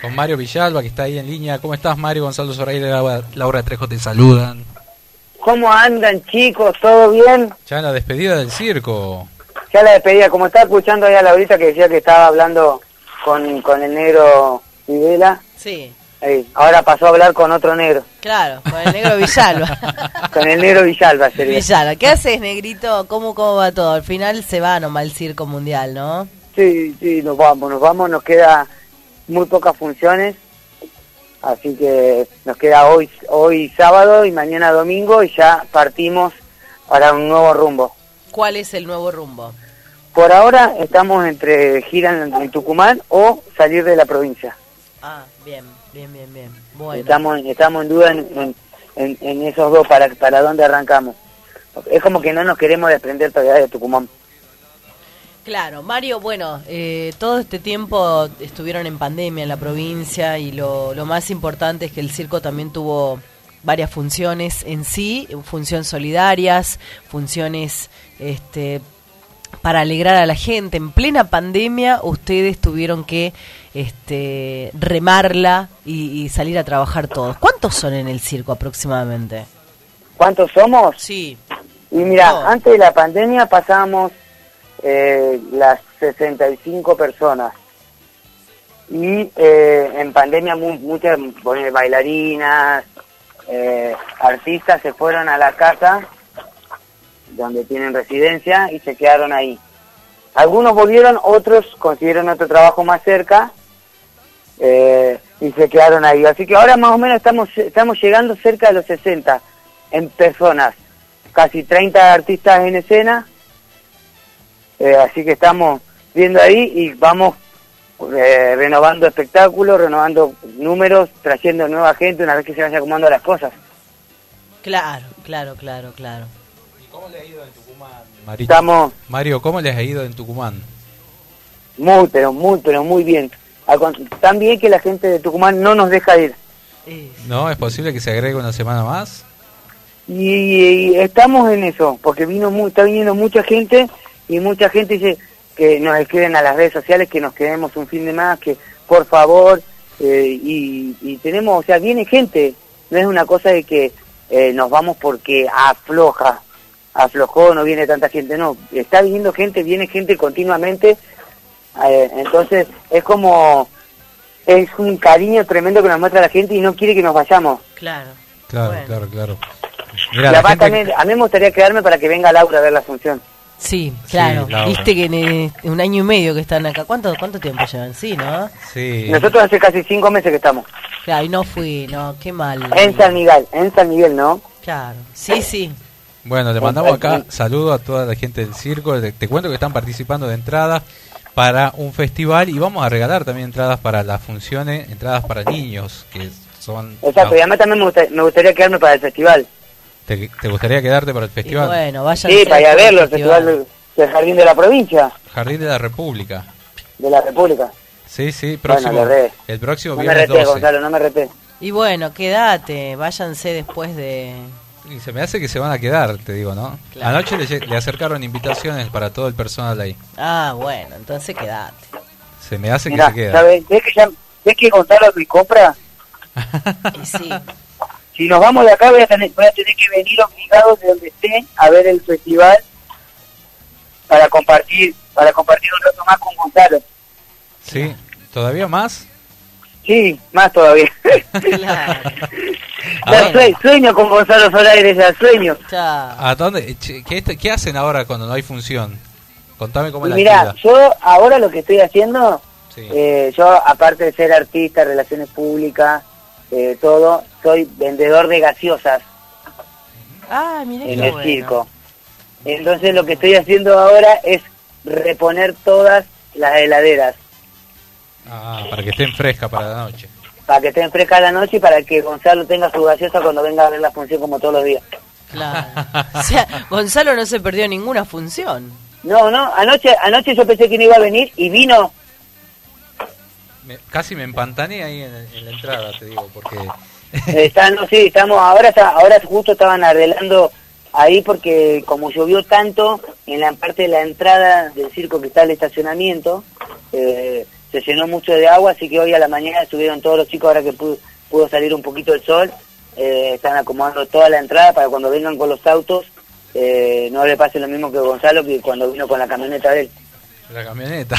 Con Mario Villalba, que está ahí en línea. ¿Cómo estás, Mario? Gonzalo Zoraida y Laura, Laura Trejo te saludan. ¿Cómo andan chicos? ¿Todo bien? Ya la despedida del circo. Ya la despedida, como estaba escuchando ahí a Laurita que decía que estaba hablando con, con el negro Videla, Sí, ahí, ahora pasó a hablar con otro negro, claro, con el negro Villalba. con el negro Villalba sería. Villalba, ¿qué haces, negrito? ¿Cómo, ¿Cómo va todo? Al final se va nomás el circo mundial, ¿no? Sí, sí, nos vamos, nos vamos, nos queda muy pocas funciones, Así que nos queda hoy, hoy sábado y mañana domingo y ya partimos para un nuevo rumbo. ¿Cuál es el nuevo rumbo? Por ahora estamos entre gira en, Tucumán o salir de la provincia. Ah, bien, bien, bien, bien. Bueno. Estamos, estamos en duda en, en- en- en esos dos para, para dónde arrancamos. Es como que no nos queremos desprender todavía de Tucumán. Claro, Mario, bueno, eh, todo este tiempo estuvieron en pandemia en la provincia y lo, lo más importante es que el circo también tuvo varias funciones en sí, funciones solidarias, funciones este, para alegrar a la gente. En plena pandemia ustedes tuvieron que este, remarla y, y salir a trabajar todos. ¿Cuántos son en el circo aproximadamente? ¿Cuántos somos? Sí. Y mira, antes de la pandemia pasábamos eh, las 65 personas. Y eh, en pandemia mu- muchas bueno, bailarinas, eh, artistas se fueron a la casa donde tienen residencia y se quedaron ahí. Algunos volvieron, otros consiguieron otro trabajo más cerca eh, y se quedaron ahí. Así que ahora más o menos estamos, estamos llegando cerca de los 60 en personas, casi 30 artistas en escena, eh, así que estamos viendo ahí y vamos eh, renovando espectáculos, renovando números, trayendo nueva gente una vez que se vaya acomodando las cosas. Claro, claro, claro, claro. Marito. Estamos Mario, ¿cómo les ha ido en Tucumán? muy, pero muy, pero muy bien. Tan bien que la gente de Tucumán no nos deja ir. ¿No? ¿Es posible que se agregue una semana más? Y, y estamos en eso, porque vino mu- está viniendo mucha gente y mucha gente dice que nos escriben a las redes sociales que nos quedemos un fin de más, que por favor, eh, y, y tenemos, o sea, viene gente, no es una cosa de que eh, nos vamos porque afloja, aflojó, no viene tanta gente, no, está viniendo gente, viene gente continuamente, eh, entonces es como, es un cariño tremendo que nos muestra la gente y no quiere que nos vayamos. Claro. Claro, claro, claro. y Mira, la además gente- también, a mí me gustaría quedarme para que venga Laura a ver la función. Sí, claro. Viste que en eh, un año y medio que están acá. ¿Cuánto, cuánto tiempo llevan? Sí, ¿no? Sí. Nosotros hace casi cinco meses que estamos. Claro, y no fui, no, qué mal. En San Miguel, en San Miguel, ¿no? Claro, sí, sí. Bueno, le mandamos acá saludo a toda la gente del circo. Te, te cuento que están participando de entradas para un festival y vamos a regalar también entradas para las funciones, entradas para niños, que son... Exacto, y además también me, gusta- me gustaría quedarme para el festival. ¿Te, te gustaría quedarte para el festival? bueno, vayan Sí, para ir a verlo, el festival del, del Jardín de la Provincia, Jardín de la República. de la República. Sí, sí, Bueno, próximo, re. el próximo No me viernes reté, 12. Gonzalo, no me reté. Y bueno, quédate, váyanse después de... Y se me hace que se van a quedar, te digo, ¿no? Claro. Anoche le, acercaron invitaciones para todo el personal ahí. Ah, bueno, entonces quédate. Se me hace Mirá, que se queda. ¿sabes? ¿Ves que, ya, ¿Ves que Gonzalo me compra? Y sí. Si nos vamos de acá voy a tener, voy a tener que venir obligado de donde esté a ver el festival para compartir para compartir un rato más con Gonzalo. Sí, ¿todavía más? Sí, más todavía. Ya sue- sueño con Gonzalo Solares, ya sueño. ¿A dónde? ¿Qué, qué hacen ahora cuando no hay función? Contame cómo es la mira, yo ahora lo que estoy haciendo, Sí. eh, yo aparte de ser artista, relaciones públicas, eh, todo, soy vendedor de gaseosas Ah, en qué el bueno. circo. Entonces lo que estoy haciendo ahora es reponer todas las heladeras Ah, para que estén frescas para la noche. para que estén frescas la noche y para que Gonzalo tenga su gaseosa cuando venga a ver la función como todos los días. Claro. O sea, Gonzalo no se perdió ninguna función. No, no, anoche, anoche yo pensé que no iba a venir y vino. Me- casi me empantané ahí en, la entrada, te digo, porque... Está, no, sí, estamos, ahora ahora justo estaban arreglando ahí porque como llovió tanto en la parte de la entrada del circo que está el estacionamiento, eh, se llenó mucho de agua, así que hoy a la mañana estuvieron todos los chicos, ahora que pudo, pudo salir un poquito el sol, eh, están acomodando toda la entrada para cuando vengan con los autos, eh, no le pase lo mismo que Gonzalo que cuando vino con la camioneta de. La camioneta.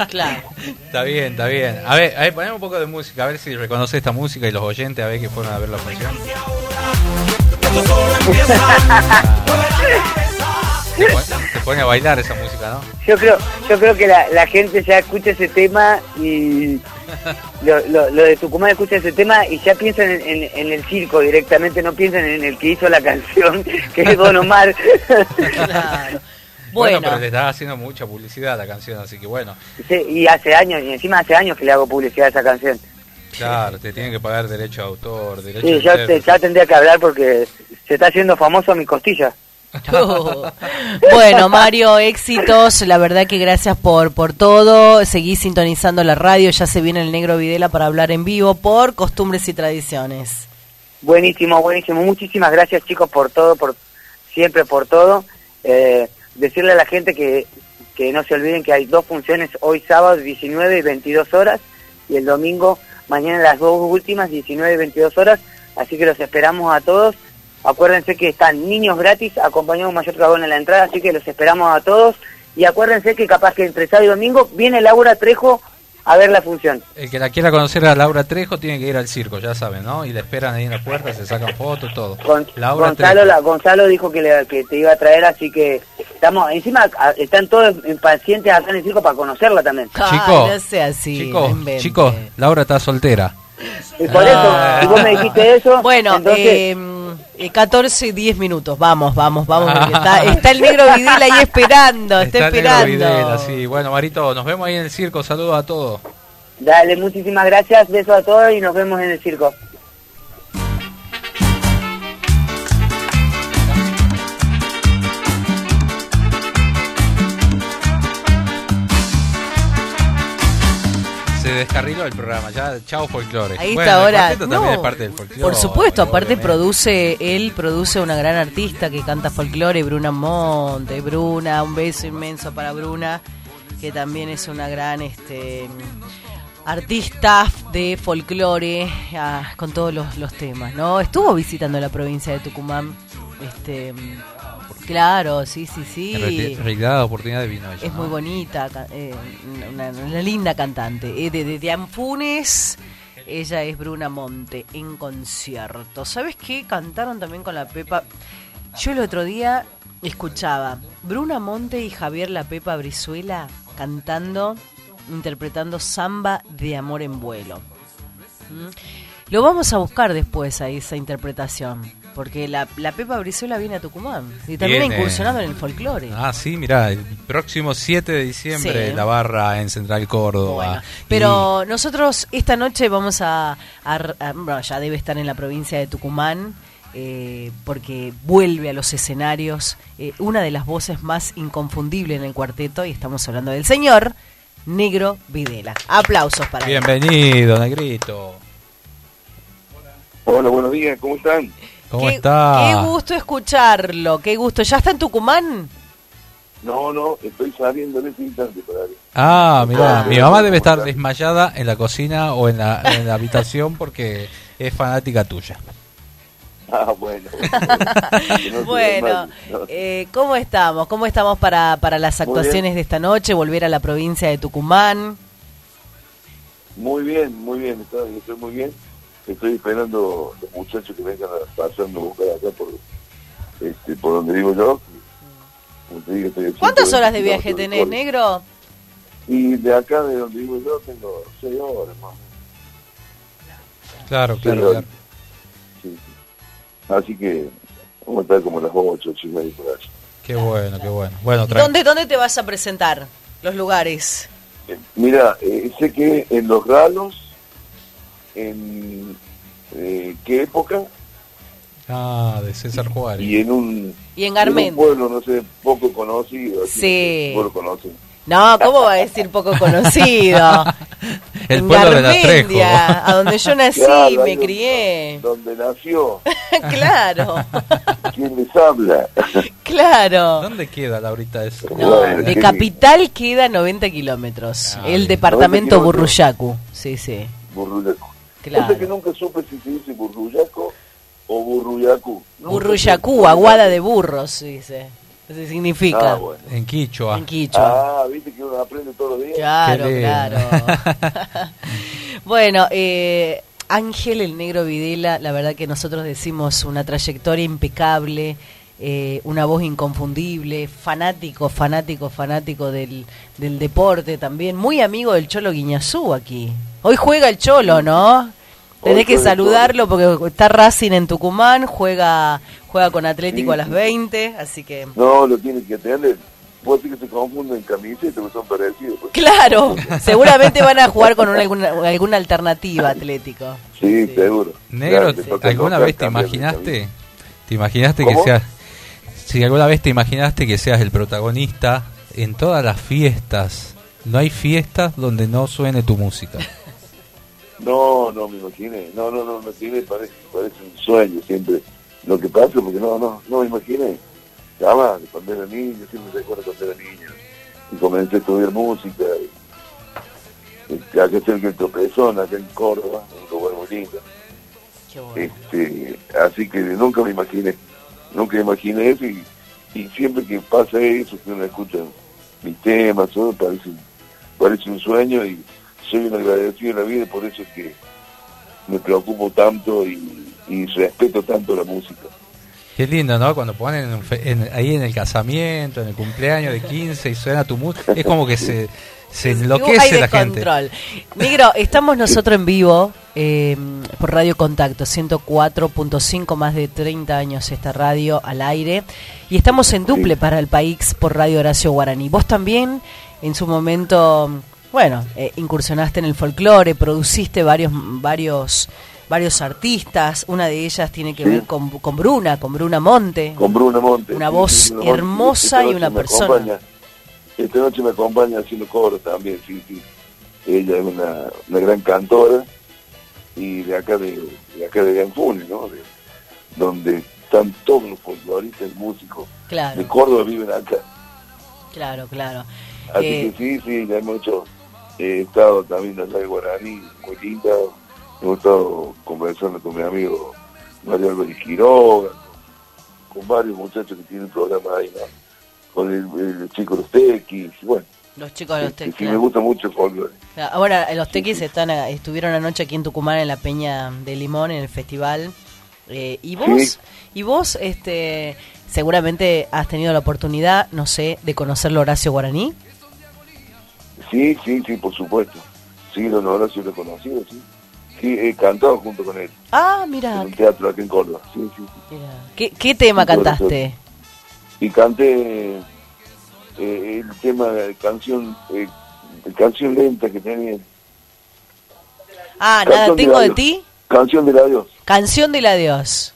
Claro. está bien, está bien. A ver, a ver, ponemos un poco de música, a ver si reconoce esta música y los oyentes, a ver que fueron a ver la función. Te pone, te pone a bailar esa música, ¿no? Yo creo, yo creo que la, la gente ya escucha ese tema y lo, lo, lo de Tucumán escucha ese tema y ya piensan en, en- en el circo directamente, no piensan en el que hizo la canción, que es Don Omar. Claro. Bueno, Bueno, pero le estás haciendo mucha publicidad a la canción, así que bueno, Sí, y hace años, y encima hace años que le hago publicidad a esa canción. claro, te tienen que pagar derecho de autor, derecho Sí, ya, te- intérprete. ya tendría que hablar porque se está haciendo famoso a mi costilla. bueno, Mario, éxitos. La verdad que gracias por, por todo. Seguí sintonizando la radio. Ya se viene el negro Videla para hablar en vivo por costumbres y tradiciones. Buenísimo, buenísimo. Muchísimas gracias chicos por todo, por siempre por todo. Eh, decirle a la gente que, que no se olviden que hay dos funciones hoy sábado, 19 y 22 horas, y el domingo, mañana las dos últimas, 19 y 22 horas. Así que los esperamos a todos. Acuérdense que están niños gratis, acompañados Mayor Dragón en la entrada, así que los esperamos a todos. Y acuérdense que capaz que entre sábado y domingo viene Laura Trejo a ver la función. El que la quiera conocer a Laura Trejo tiene que ir al circo, ya saben, ¿no? Y la esperan ahí en la puerta, se sacan fotos, todo. Laura Gonzalo, la- Gonzalo dijo que, le- que te iba a traer, así que estamos, encima a- están todos impacientes acá en el circo para conocerla también. Chico, Ay, no sea así. Chicos, chicos, Laura está soltera. Y por Ah. eso, si vos me dijiste eso, Bueno, entonces, eh, eh, 14 y 10 minutos. Vamos, vamos, vamos. está, está el negro Videla ahí esperando. Está, el negro esperando. Videla, sí. Bueno, Marito, nos vemos ahí en el circo. Saludos a todos. dale, muchísimas gracias, besos a todos y nos vemos en el circo. Descarriló el programa, ya, chao folclore. Ahí Bueno, está el ahora. también No, es parte del folclore. Por supuesto, aparte obviamente. produce, él produce una gran artista que canta folclore, Bruna Monte, Bruna, un beso inmenso para Bruna, que también es una gran este artista de folclore ah, con todos los, los temas, ¿no? Estuvo visitando la provincia de Tucumán, este claro, sí, sí, sí. En realidad, oportunidad de vino ella, Es ¿no? muy bonita, eh, una, una linda cantante. Eh, de, de, ella es Bruna Monte en concierto. ¿Sabes qué? Cantaron también con la Pepa. Yo el otro día escuchaba Bruna Monte y Javier La Pepa Brizuela cantando, interpretando Samba de Amor en Vuelo. ¿Mm? Lo vamos a buscar después a esa interpretación, porque la, la Pepa Brizuela viene a Tucumán y también Viene. ha incursionado en el folclore. Ah, sí, mira, el próximo 7 de diciembre Sí. la barra en Central Córdoba. Bueno, Y- pero nosotros esta noche vamos a, a- a- bueno, ya debe estar en la provincia de Tucumán, eh, porque vuelve a los escenarios eh, una de las voces más inconfundibles en el cuarteto, y estamos hablando del señor Negro Videla. Aplausos para él. Bienvenido, Negrito. Hola, buenos días, ¿cómo están? ¿Cómo Qué- está? Qué gusto escucharlo, qué gusto. ¿Ya está en Tucumán? No, no, estoy saliendo en este instante para ver. Ah, mira, Ah, mi mamá debe estar desmayada en la cocina o en la, en la habitación porque es fanática tuya. Ah, bueno. No Bueno, no. eh, ¿cómo estamos? ¿Cómo estamos para, para las actuaciones de esta noche? Volver a la provincia de Tucumán. Muy bien, muy bien, estoy, estoy muy bien. Estoy esperando los muchachos que vengan pasando a buscar acá por, este, por donde vivo yo. Como te digo, estoy ¿Cuántas 120 horas de viaje tenés, negro? Y de acá, de donde vivo yo, tengo seis horas más. o menos. Claro, Seis claro, horas. claro. Sí, sí. Así que vamos a estar como las ocho, ocho y media por allá. Qué bueno, qué bueno. Bueno, ¿Dónde, ¿Dónde te vas a presentar? Los lugares. Eh, Mira, eh, sé que en Los Ralos, en eh, qué época, Ah, de César Juárez. y en un, Y en en un Garmendia. pueblo, no sé, poco conocido. así, Sí. No lo conocen. No, ¿cómo va a decir poco conocido? El en pueblo de. Garmendia, a donde yo nací, Claro, me crié. Donde nació, claro, ¿quién les habla? claro. ¿Dónde queda Laurita eso? No, Bueno, de capital queda 90 kilómetros. Ah, el bien. departamento 90 kilómetros. Burruyacu. Sí, sí. Burruyaco. Claro. Cosa que nunca supe si se dice Burruyaco o Burruyacu. Nunca Burruyacu, supe. aguada de burros, dice. Eso significa. Ah, bueno. En Quichua. En Quichua. Ah, viste que uno aprende todos los días. Claro, claro. bueno, eh, Ángel el Negro Videla, la verdad que nosotros decimos una trayectoria impecable. Eh, una voz inconfundible, fanático, fanático, fanático del, del deporte también, muy amigo del Cholo Guiñazú aquí. Hoy juega el Cholo, ¿no? Tenés que saludarlo porque está Racing en Tucumán, juega juega con Atlético Sí, a las sí. 20, así que... No, lo tiene que atender. Puede ser que se confunden camisetas, porque son parecidos. pues. Claro, seguramente van a jugar con una- alguna, alguna alternativa Atlético. Sí, seguro. Negro, Claro, ¿alguna vez te imaginaste? ¿Te imaginaste que ¿Cómo? Si alguna vez te imaginaste que seas el protagonista en todas las fiestas, no hay fiestas donde no suene tu música. No, no me imaginé. No, no, no me imaginé. Parece, parece un sueño siempre. Lo que pasa, porque no, no, no me imaginé. Jamás, cuando era niño, siempre recuerdo cuando era niño. Y comencé a estudiar música. Y, y acá cerca del Tropezón, acá en Córdoba, un lugar muy lindo. Este, así que nunca me imaginé. Nunca imaginé eso y, y siempre que pasa eso, que uno escucha mis temas, todo parece, parece un sueño y soy un agradecido de la vida, por eso es que me preocupo tanto y, y respeto tanto la música. Qué lindo, ¿no? Cuando ponen en fe- en- ahí en el casamiento, en el cumpleaños de 15 y suena tu música, es como que se, se hay enloquece la gente. Negro, estamos nosotros en vivo eh, por Radio Contacto, 104.5, más de 30 años esta radio al aire. Y estamos en duple para el país por Radio Horacio Guaraní. Vos también, en su momento, bueno, eh, incursionaste en el folclore, produciste varios, varios, varios artistas. Una de ellas tiene que Sí. ver con, con Bruna, con Bruna Monte. Con Bruna Monte. Una sí, voz Bruna hermosa y una persona. acompaña- esta noche me acompaña haciendo coro también, sí, sí. Ella es una, una gran cantora y de acá de, de acá de Ganfunes, ¿no? De- donde están todos los folcloristas, músicos Claro. de Córdoba viven acá. Claro, claro. Así Eh, que sí, sí, ya hemos hecho, he estado también en la de Guaraní, muy linda, hemos estado conversando con mi amigo Mario Álvarez Quiroga, con, con varios muchachos que tienen programas ahí, ¿no? Con el, el chico Los Tequis, bueno, Los chicos de los tequis. sí me gusta mucho el folclore. Ahora, los tequis están, a- estuvieron anoche aquí en Tucumán en la Peña de Limón, en el festival. Eh, y vos, Sí. y vos este, seguramente has tenido la oportunidad, no sé, de conocerlo Horacio Guaraní. Sí, sí, sí, por supuesto. Sí, don Horacio lo he conocido, sí. Sí, he cantado junto con él Ah, en mira, un teatro aquí en Córdoba, sí, sí. sí. ¿qué, qué tema Sí, cantaste? Y canté eh, el tema de canción eh, de canción lenta que tenía Ah, Canción nada, tengo de adiós. ti. canción del adiós Canción del adiós.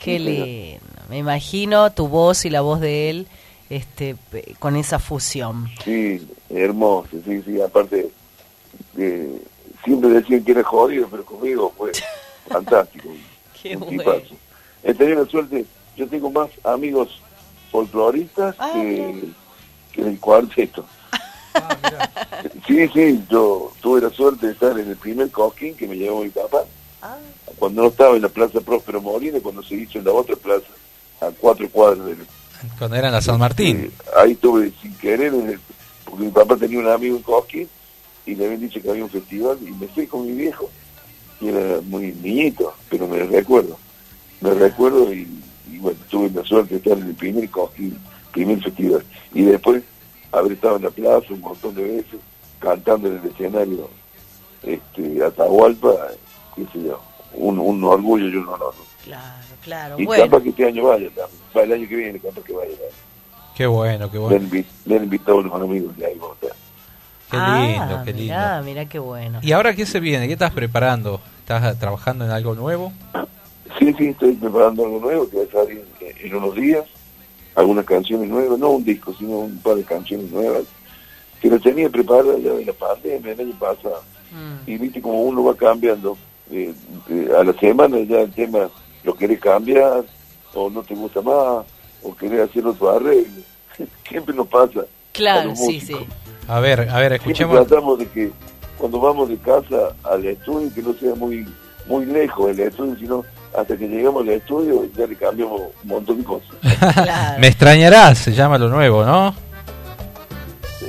Qué Sí, señor. lindo. Me imagino tu voz y la voz de él este, con esa fusión. sí hermoso sí sí aparte eh, siempre decían que era jodido pero conmigo fue fantástico Qué bueno. he tenido la suerte yo tengo más amigos folcloristas Ah, que, que del cuarteto sí sí yo tuve la suerte de estar en el primer coquín que me llevó mi papá Ah. cuando no estaba en la Plaza Próspero Molina, cuando se hizo en la otra plaza, a cuatro cuadras del... Cuando eran la San Martín. eh, ahí tuve sin querer, en el- porque mi papá tenía un amigo en Cosquín y le habían dicho que había un festival y me fui con mi viejo. Y era muy niñito, pero me recuerdo. Me recuerdo y, y bueno, tuve la suerte de estar en el primer Cosquín, primer festival. Y después haber estado en la plaza un montón de veces, cantando en el escenario este, Atahualpa, qué sé yo, un, un orgullo y un honor. Claro, claro. Y bueno. capaz que este año vaya también, va el año que viene, capaz que vaya. Qué bueno, qué Le bueno. le han invitado a unos amigos de ahí. Qué Ah, lindo, qué lindo. Mirá, mirá qué bueno. ¿Y ahora qué se viene? ¿Qué estás preparando? ¿Estás trabajando en algo nuevo? Sí, sí, estoy preparando algo nuevo que va a salir en, en unos días, algunas canciones nuevas, no un disco, sino un par de canciones nuevas, que las tenía preparadas ya de la pandemia el año pasado. Mm. Y viste como uno va cambiando, eh, eh, a la semana ya el tema lo querés cambiar, o no te gusta más, o querés hacer otro arreglo. Siempre nos pasa. a Claro, sí, sí. A ver, a ver, Siempre escuchemos. tratamos de que cuando vamos de casa al estudio, que no sea muy muy lejos el estudio, sino hasta que llegamos al estudio ya le cambiamos un montón de cosas. Me extrañarás, se llama lo nuevo, ¿no?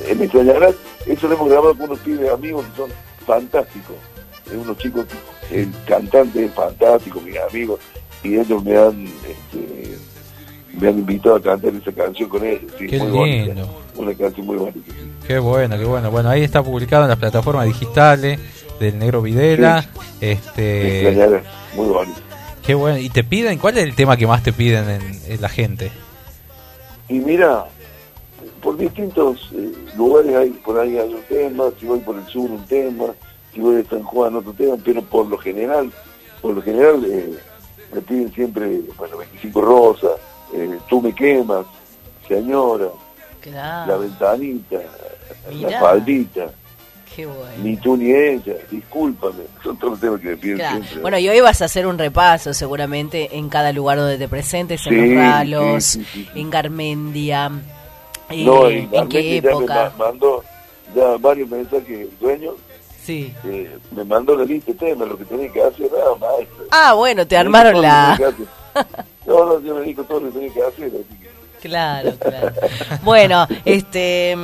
Eh, me extrañarás, eso lo hemos grabado con unos pibes amigos que son fantásticos. Eh, unos chicos, el cantante es fantástico, mis amigos, y ellos me han este, me han invitado a cantar esa canción con ellos. Sí, Qué muy bonita. lindo. Una canción muy bonita. sí. Qué bueno, qué bueno. Bueno, ahí está publicado en las plataformas digitales del Negro Videla. Me Este, extrañarás. Muy bonito. Qué bueno. Y te piden, ¿cuál es el tema que más te piden en, en la gente? Y mira, por distintos eh, lugares hay, por ahí hay un tema, si voy por el sur un tema, si voy de San Juan otro tema, pero por lo general, por lo general eh, me piden siempre, bueno, 25 rosas, eh, tú me quemas, señora, la ventanita, Mirá. la faldita, qué bueno. ni tú ni ella, discúlpame, son todos los temas que me piden Claro. siempre. Bueno, y hoy vas a hacer un repaso seguramente en cada lugar donde te presentes, en Sí, Los Ralos, sí, sí, en Garmendia, eh, no, en qué realmente ya me época. ma- mandó ya varios mensajes el dueño, Sí. eh, me mandó la lista de temas, lo que tenía que hacer, nada, maestro. Ah, bueno, te Me armaron la... No, no, yo me dijo todo lo que tenía que hacer. así que- Claro, claro. Bueno, este...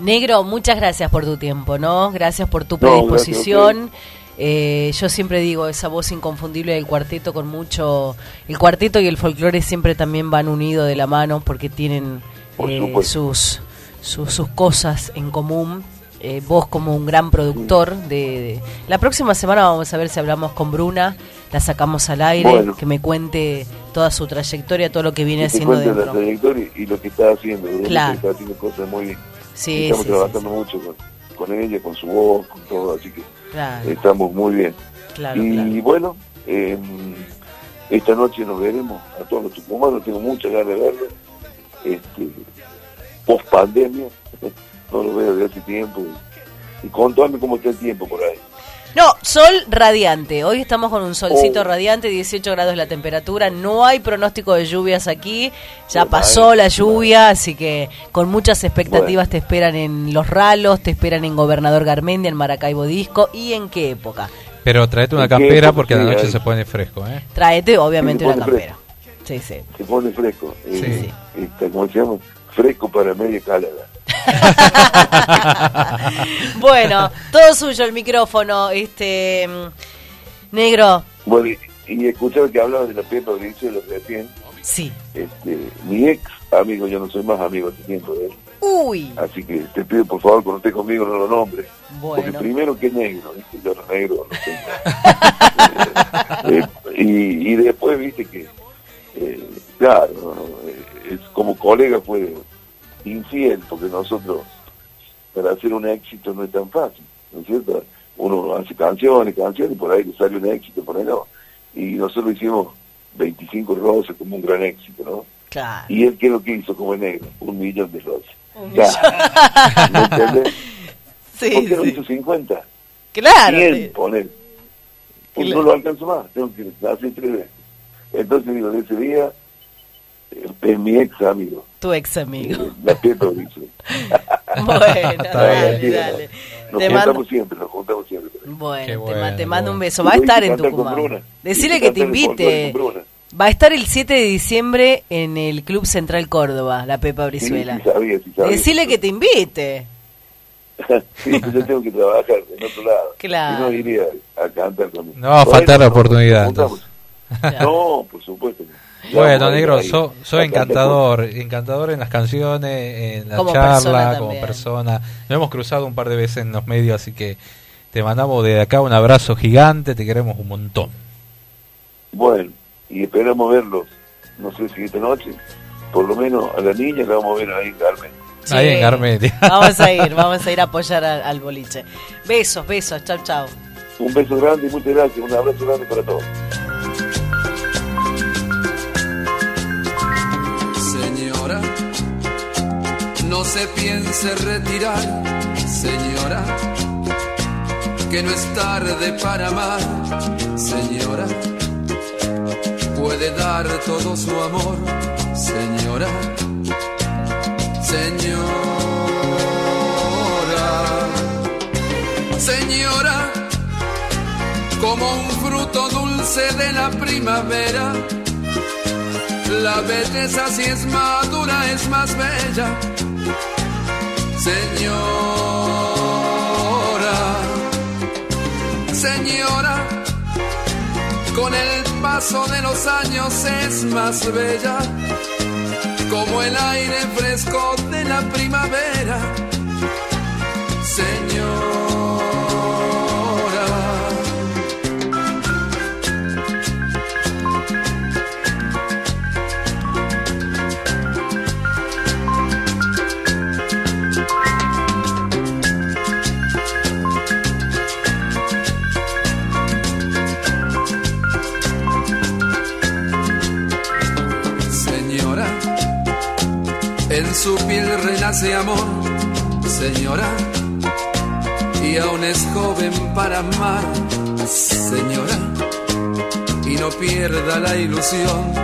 Negro, muchas gracias por tu tiempo, ¿no? Gracias por tu No, predisposición. Eh, yo siempre digo, esa voz inconfundible del cuarteto con mucho... El cuarteto y el folclore siempre también van unidos de la mano porque tienen eh, sus, sus, sus cosas en común. Eh, vos como un gran productor de, de- La próxima semana vamos a ver si hablamos con Bruna, la sacamos al aire, Bueno. que me cuente toda su trayectoria, todo lo que viene haciendo cuente la dentro. trayectoria y lo que está haciendo. Claro. Está haciendo cosas muy bien. Sí, estamos sí, trabajando mucho con, con ella, con su voz, con todo, así que Claro, estamos muy bien. claro, y claro. bueno, eh, esta noche nos veremos a todos los tucumanos, tengo muchas ganas de verlos. Este, post pandemia, no lo veo de hace tiempo. Y, y contame cómo está el tiempo por ahí. No, sol radiante. Hoy estamos con un solcito Oh. radiante, 18 grados la temperatura. No hay pronóstico de lluvias aquí. Ya pasó la lluvia, así que con muchas expectativas Bueno. te esperan en Los Ralos, te esperan en Gobernador Garmendia, en Maracaibo Disco. ¿Y en qué época? Pero traete una ¿En qué campera porque a la sí, noche se pone fresco, ¿eh? Tráete, obviamente, Sí, una campera. Sí, sí. Se pone fresco. eh, Sí. ¿Cómo se llama? Fresco para media calada. bueno, todo suyo el micrófono, este mm, negro. Bueno, y, y escuchaba que hablaba de la Pepa Brizuela recién. Sí. Este, mi ex amigo, yo no soy más amigo hace tiempo de él, Uy. así que te pido por favor cuando esté conmigo no lo nombres. Porque Bueno. primero que es negro, ¿viste? yo no negro no tengo. Eh, eh, y, y después viste que, eh, claro, es como colega fue infiel, porque nosotros para hacer un éxito no es tan fácil, ¿no es cierto? Uno hace canciones, canciones, y por ahí le sale un éxito, por ahí no. Y nosotros hicimos 25 rosas como un gran éxito, ¿no? Claro. Y él, ¿qué es lo que hizo como negro? Un millón de rosas. Un Ya. ¿Me entendés? Sí, ¿Por qué no hizo 50? Claro. 100, sí. poner. Pues Claro. no lo alcanzo más, tengo que hacer tres veces. Entonces digo, de ese día, eh, es mi ex amigo, Tu ex amigo. la Pepa Brizuela. Bueno, dale, dale. Nos Te juntamos mando, siempre, nos juntamos siempre. bueno, te, bueno, te qué mando un beso. Va a estar en Tucumán. Y que te invite. Va a estar el 7 de diciembre en el Club Central Córdoba, la Pepa Brizuela. Sí, sí sabía, sí sabía. Decile que te invite. sí, yo tengo que trabajar en otro lado. Claro. Y no iría a cantar con No va a faltar la oportunidad. No, por supuesto. Bueno, negro, ahí sos so a cantar encantador, encantador en las canciones, en la Como persona charla, como persona. Nos hemos cruzado un par de veces en los medios, así que te mandamos desde acá un abrazo gigante, te queremos un montón. Bueno, y esperamos verlos, no sé si esta noche, por lo menos a la niña la vamos a ver ahí en Carmen. Sí. Ahí en. Vamos a ir, vamos a ir a apoyar al, al boliche. Besos, besos, chau, chau. Un beso grande y muchas gracias, un abrazo grande para todos. No se piense retirar, señora, que no es tarde para amar, señora, puede dar todo su amor, señora, señora, señora, como un fruto dulce de la primavera. La belleza si es madura es más bella. Señora, señora, con el paso de los años es más bella, como el aire fresco de la primavera. Señora, su piel renace amor, señora, y aún es joven para amar, señora, y no pierda la ilusión,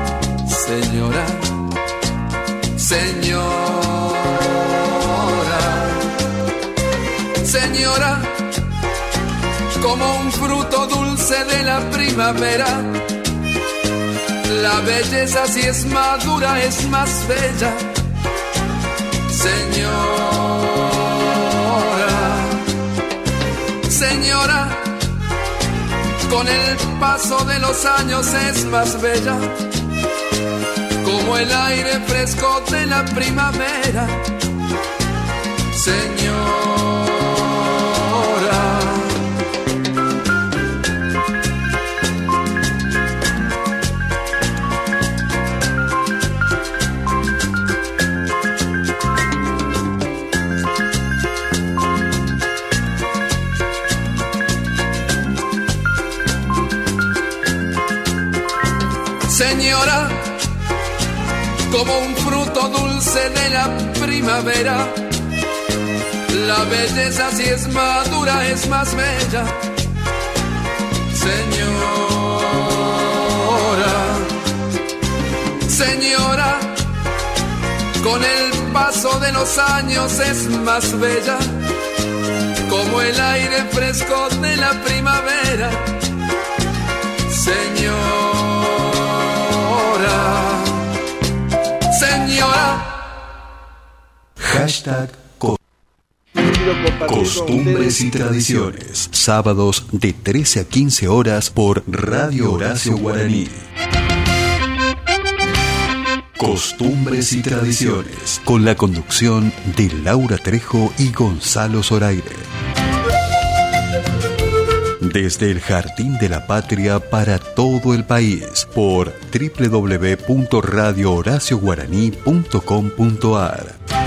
señora, señora, señora, como un fruto dulce de la primavera. La belleza si es madura es más bella. Señora, señora, con el paso de los años es más bella. Como el aire fresco de la primavera. Señora. Señora, como un fruto dulce de la primavera, la belleza si es madura es más bella. Señora, señora, con el paso de los años es más bella, como el aire fresco de la primavera. Señora, señora. Hashtag co- Costumbres y Tradiciones. Sábados de 13 a 15 horas por Radio Horacio Guaraní. Costumbres y Tradiciones. Con la conducción de Laura Trejo y Gonzalo Zoraire. Desde el Jardín de la Patria para todo el país por www.radiohoracioguaraní.com.ar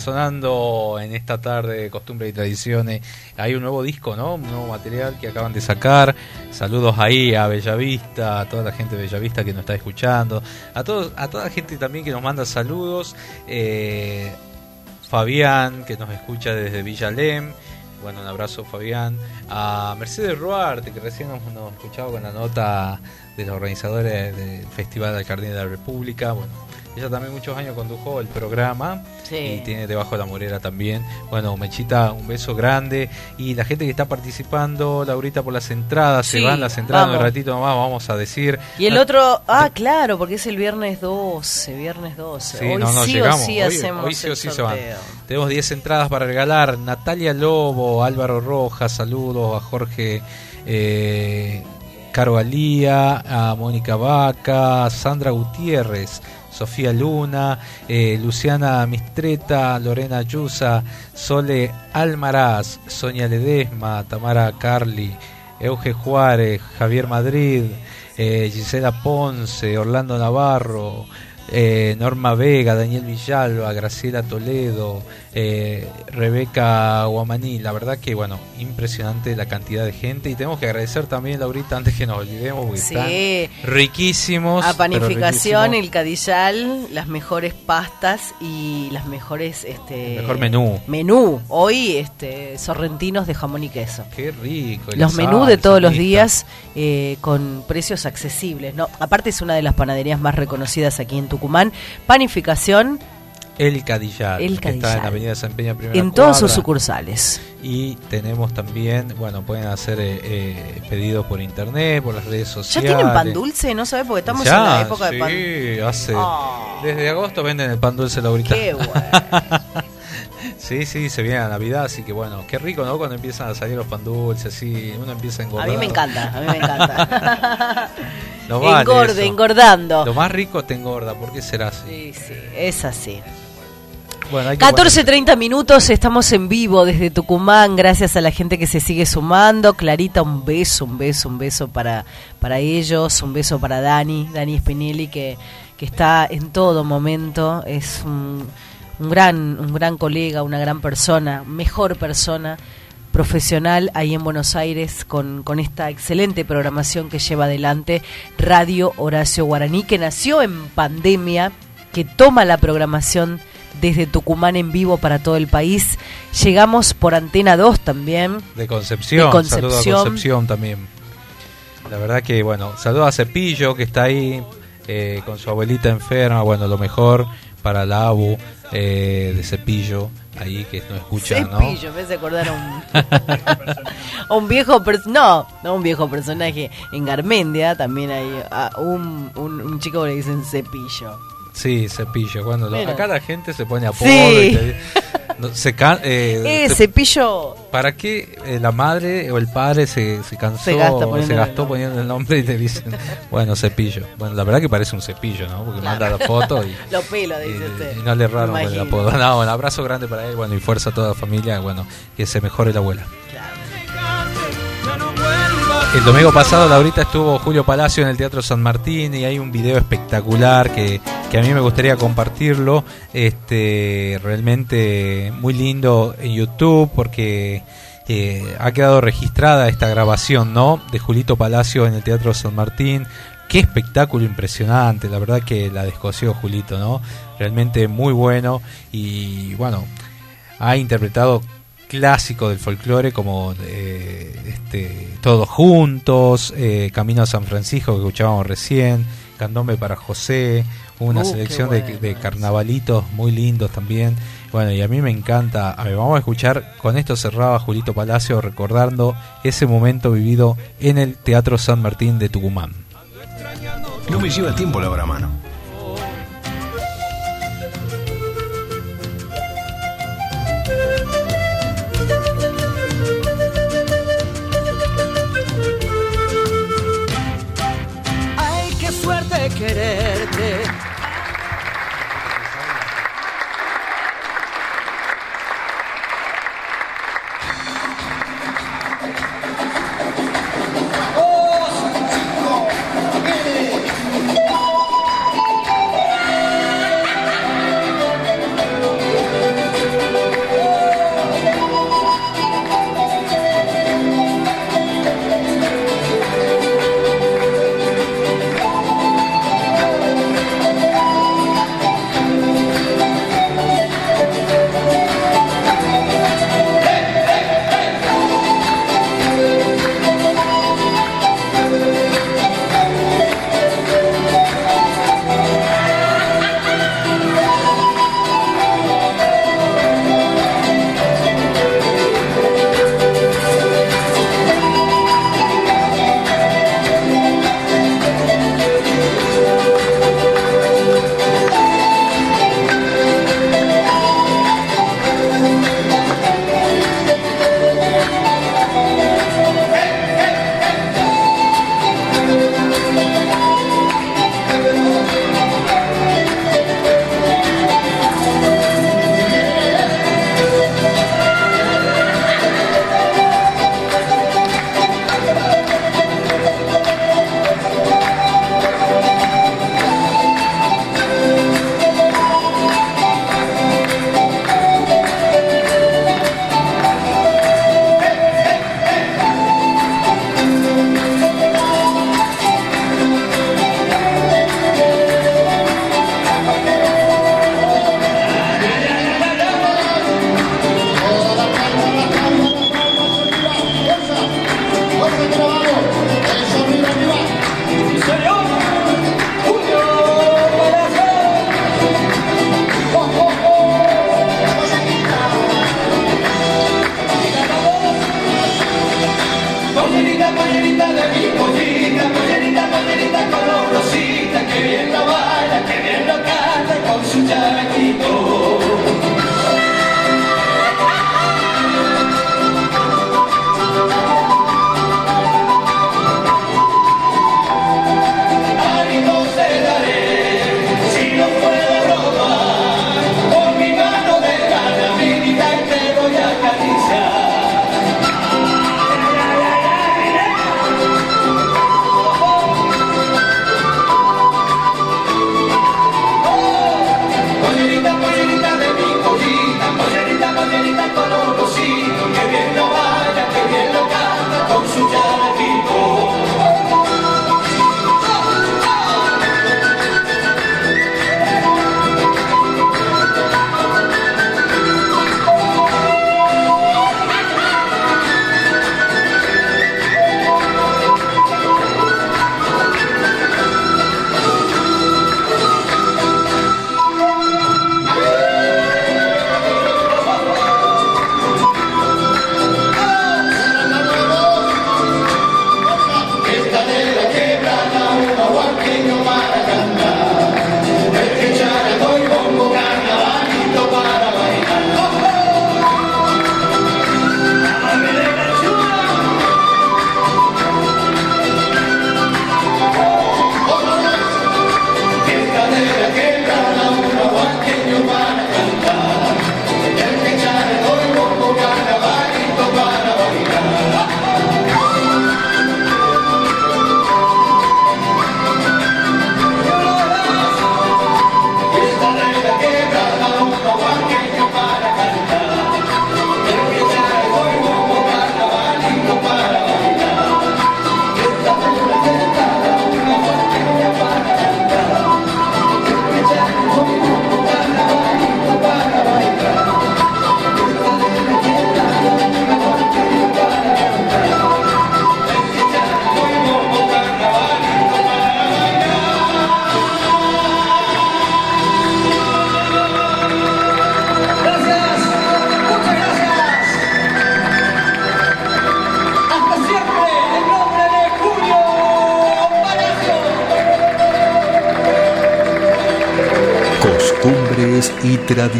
sonando en esta tarde de costumbre y tradiciones. Hay un nuevo disco, ¿no? Un nuevo material que acaban de sacar. Saludos ahí a Bellavista, a toda la gente de Bellavista que nos está escuchando, a todos, a toda la gente también que nos manda saludos. Eh, Fabián que nos escucha desde Villalem. Bueno, un abrazo Fabián. A Mercedes Ruarte, que recién nos, nos escuchaba con la nota de los organizadores del Festival del Jardín de la República. Bueno, ella también muchos años condujo el programa Sí. y tiene debajo de la morera también. Bueno, Mechita, un beso grande. Y la gente que está participando, Laurita, por las entradas, Sí, se van las entradas en un vamos. ratito nomás, vamos a decir. Y el Ah, otro, ah, claro, porque es el viernes 12, viernes 12. Sí, Hoy no, no, sí llegamos. o sí Hoy- hacemos hoy sí o sí se van. Tenemos 10 entradas para regalar. Natalia Lobo, Álvaro Rojas, saludos a Jorge eh, Caro Alía, a Mónica Vaca, Sandra Gutiérrez, Sofía Luna, eh, Luciana Mistreta, Lorena Yusa, Sole Almaraz, Sonia Ledesma, Tamara Carli, Euge Juárez, Javier Madrid, eh, Gisela Ponce, Orlando Navarro, eh, Norma Vega, Daniel Villalba, Graciela Toledo, eh, Rebeca Guamaní. La verdad que, bueno, impresionante la cantidad de gente. Y tenemos que agradecer también, Laurita, antes que nos olvidemos, porque Sí. están riquísimos. A panificación, riquísimos. el cadillal, las mejores pastas y las mejores este Mejor menú. menú. Hoy este sorrentinos de jamón y queso. Qué rico. Los menús de todos los días eh, con precios accesibles. No, aparte es una de las panaderías más reconocidas aquí en Tucumán. Panificación El Cadillar. El que Está en la Avenida San Peña, primera en todas sus sucursales. Y tenemos también, bueno, pueden hacer eh, eh, pedidos por internet, por las redes ¿Ya sociales. tienen pan dulce? ¿No sabes? Porque estamos Ya, en la época sí, de pan. hace. Ah. Desde agosto venden el pan dulce Laurita. Qué bueno. sí, sí, se viene la Navidad, así que bueno, qué rico, ¿no? Cuando empiezan a salir los pan dulces, así, uno empieza a A engordar. mí me encanta, a mí me encanta. No vale Engorde, eso. engordando. Lo más rico te engorda, ¿por qué será así? Sí, sí, es así. Bueno, hay que 14.30 minutos, estamos en vivo desde Tucumán, gracias a la gente que se sigue sumando. Clarita, un beso, un beso, un beso para, para ellos, un beso para Dani, Dani Spinelli, que, que está en todo momento, es un, un gran, un gran colega, una gran persona, mejor persona, profesional ahí en Buenos Aires con, con esta excelente programación que lleva adelante Radio Horacio Guaraní, que nació en pandemia, que toma la programación desde Tucumán en vivo para todo el país. Llegamos por Antena 2 también. De Concepción, De Concepción. saludo a Concepción también. La verdad que, bueno, saludo a Cepillo que está ahí eh, con su abuelita enferma. Bueno, lo mejor para la ABU eh, de Cepillo, ahí que nos escucha, ¿no? Cepillo, me hace acordar a un, a un viejo personaje, no, no un viejo personaje, en Garmendia también hay a un, un, un chico que le dicen Cepillo. Sí, Cepillo. Cuando lo- acá la gente se pone apodo. Sí. y te- no, se ca- eh, Eh, te- Cepillo, ¿Para qué eh, la madre o el padre se, se cansó, Se gasta se, poniéndole el gastó nombre. poniendo el nombre y te dicen, bueno, cepillo? Bueno, la verdad que parece un cepillo, ¿no? Porque manda la foto y, los pelos, dice usted. y no le erraron con el Imagino. apodo. No, un abrazo grande para él, bueno, y fuerza a toda la familia, bueno, que se mejore la abuela. El domingo pasado, Laurita, estuvo Julio Palacio en el Teatro San Martín y hay un video espectacular que, que a mí me gustaría compartirlo. Este, realmente muy lindo en YouTube porque eh, ha quedado registrada esta grabación, ¿no? De Julito Palacio en el Teatro San Martín. Qué espectáculo impresionante, la verdad que la descoció Julito, ¿no? Realmente muy bueno y bueno, ha interpretado clásico del folclore como eh, este, Todos Juntos, eh, Camino a San Francisco que escuchábamos recién, Candombe para José, una Uh, selección de, bueno de carnavalitos muy lindos también. Bueno, y a mí me encanta. A ver, vamos a escuchar, con esto cerraba Julito Palacio recordando ese momento vivido en el Teatro San Martín de Tucumán. No me lleva tiempo lavar a mano.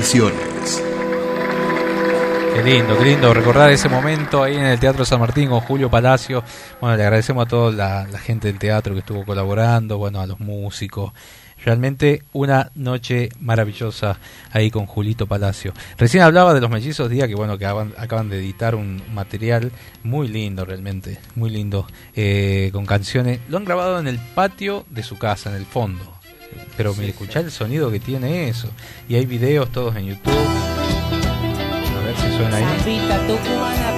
Tradiciones. Qué lindo, qué lindo recordar ese momento ahí en el Teatro San Martín con Julio Palacio. Bueno, le agradecemos a toda la, la gente del teatro que estuvo colaborando, bueno, a los músicos. Realmente una noche maravillosa ahí con Julito Palacio. Recién hablaba de los mellizos Díaz, que bueno, que acaban, acaban de editar un material muy lindo realmente, muy lindo, eh, con canciones. Lo han grabado en el patio de su casa, en el fondo. Pero me escuchar el sonido que tiene eso. Y hay videos todos en YouTube. A ver si suena ahí.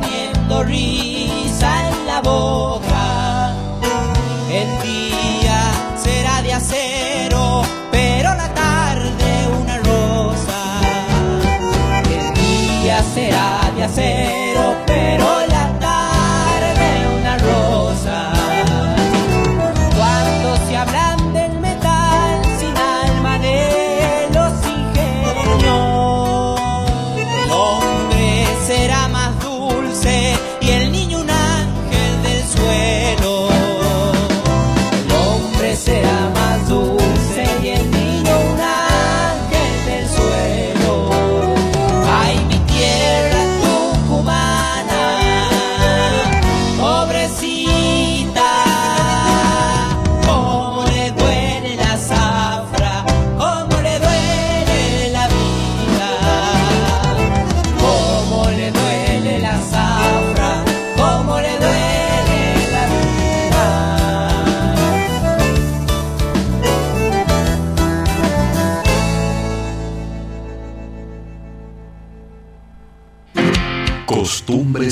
Poniendo risa en la boca, el día será de acero, pero la tarde una rosa. El día será de acero,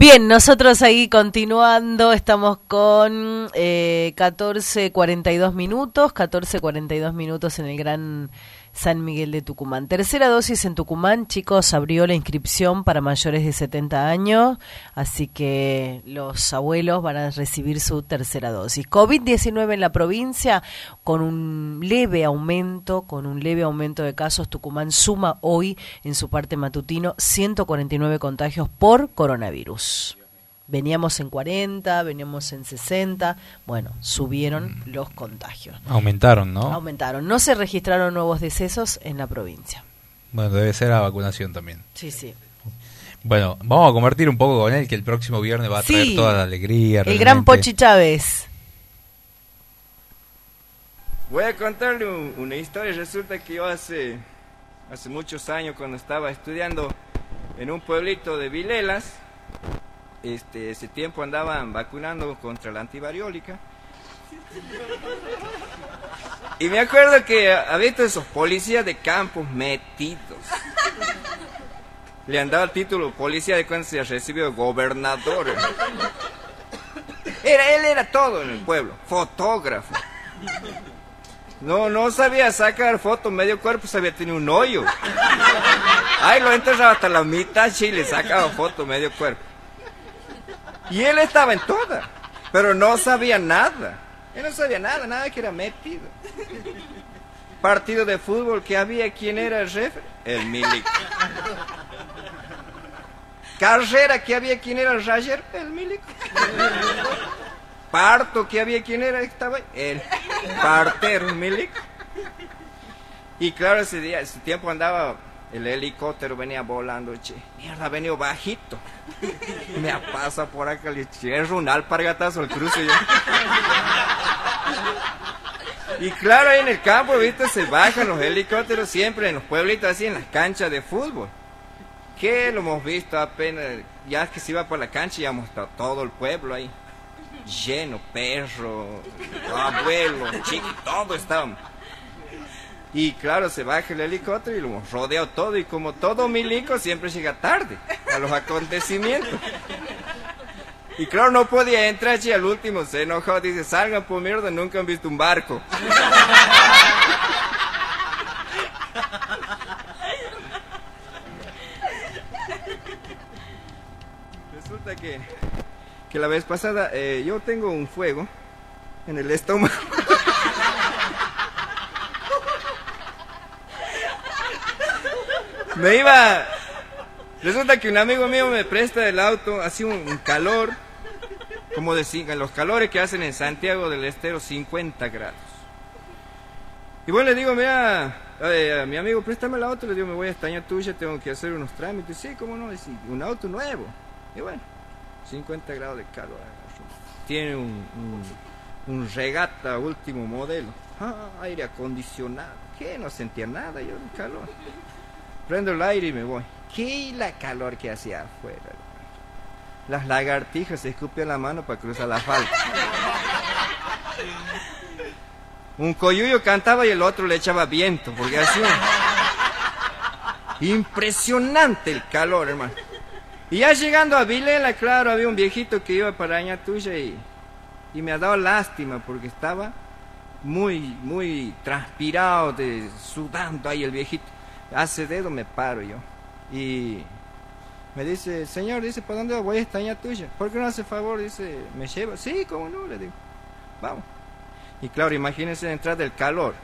Bien, nosotros ahí continuando, estamos con eh, 14.42 minutos, 14.42 minutos en el Gran San Miguel de Tucumán. Tercera dosis en Tucumán, chicos, abrió la inscripción para mayores de 70 años, así que los abuelos van a recibir su tercera dosis. COVID-19 en la provincia, con un leve aumento, con un leve aumento de casos, Tucumán suma hoy en su parte matutino 149 contagios por coronavirus. Veníamos en 40, veníamos en 60. Bueno, subieron los contagios. Aumentaron, ¿no? Aumentaron. No se registraron nuevos decesos en la provincia. Bueno, debe ser la vacunación también. Sí, sí. Bueno, vamos a convertir un poco con él, que el próximo viernes va a traer Sí. toda la alegría. El gran Pochi Chávez. Voy a contarle un- una historia. Resulta que yo hace, hace muchos años, cuando estaba estudiando en un pueblito de Vilelas, este, ese tiempo andaban vacunando contra la antivariólica. Y me acuerdo que había todos esos policías de campo metidos. Le han dado el título policía de cuando se recibió gobernador. Era, él era todo en el pueblo, fotógrafo. No, no sabía sacar foto medio cuerpo, sabía tener un hoyo. Ay, lo enterraba hasta la mitad y le sacaba foto medio cuerpo. Y él estaba en toda, pero no sabía nada. Él no sabía nada, nada que era metido. Partido de fútbol que había, ¿quién era el jefe? El Milico. Carrera que había, ¿quién era el Rayer? El Milico. Parto que había, ¿quién era? Estaba el partero, el Milico. Y claro, ese día, ese tiempo andaba el helicóptero, venía volando, che. Mierda, venido bajito. Me pasa por acá, le cierro un alpargatazo al cruce yo. Y claro, ahí en el campo, viste, se bajan los helicópteros siempre en los pueblitos, así en las canchas de fútbol. Que lo hemos visto apenas, ya que se iba por la cancha ya hemos estado todo el pueblo ahí. Lleno, perro, abuelo, chico, todo estábamos. Y claro, se baja el helicóptero y lo rodeado todo. Y como todo milico, siempre llega tarde a los acontecimientos. Y claro, no podía entrar y al último se enojó. Dice, salgan por mierda, nunca han visto un barco. Resulta que, que la vez pasada eh, yo tengo un fuego en el estómago. Me iba. Resulta que un amigo mío me presta el auto, así un, calor, como decían, los calores que hacen en Santiago del Estero, 50 grados. Y bueno, le digo, mira, eh, a mi amigo, préstame el auto, le digo, me voy a Estaña Tuya, tengo que hacer unos trámites. Sí, cómo no, Dice, un auto nuevo. Y bueno, 50 grados de calor. Tiene un, un, regata último modelo. Ah, aire acondicionado. ¿Qué? No sentía nada yo de calor. Prendo el aire y me voy. ¿Qué la calor que hacía afuera? Las lagartijas se escupían la mano para cruzar la falda. Un coyuyo cantaba y el otro le echaba viento, porque hacía impresionante el calor, hermano. Y ya llegando a Vilela, claro, había un viejito que iba para Aña Tuya y, y me ha dado lástima porque estaba muy, muy transpirado, de, sudando ahí el viejito. Hace dedo me paro yo. Y me dice, señor, dice, ¿para dónde voy Estaña Tuya? ¿Por qué no hace favor? Dice, ¿me lleva? Sí, cómo no, le digo. Vamos. Y claro, imagínense entrar del calor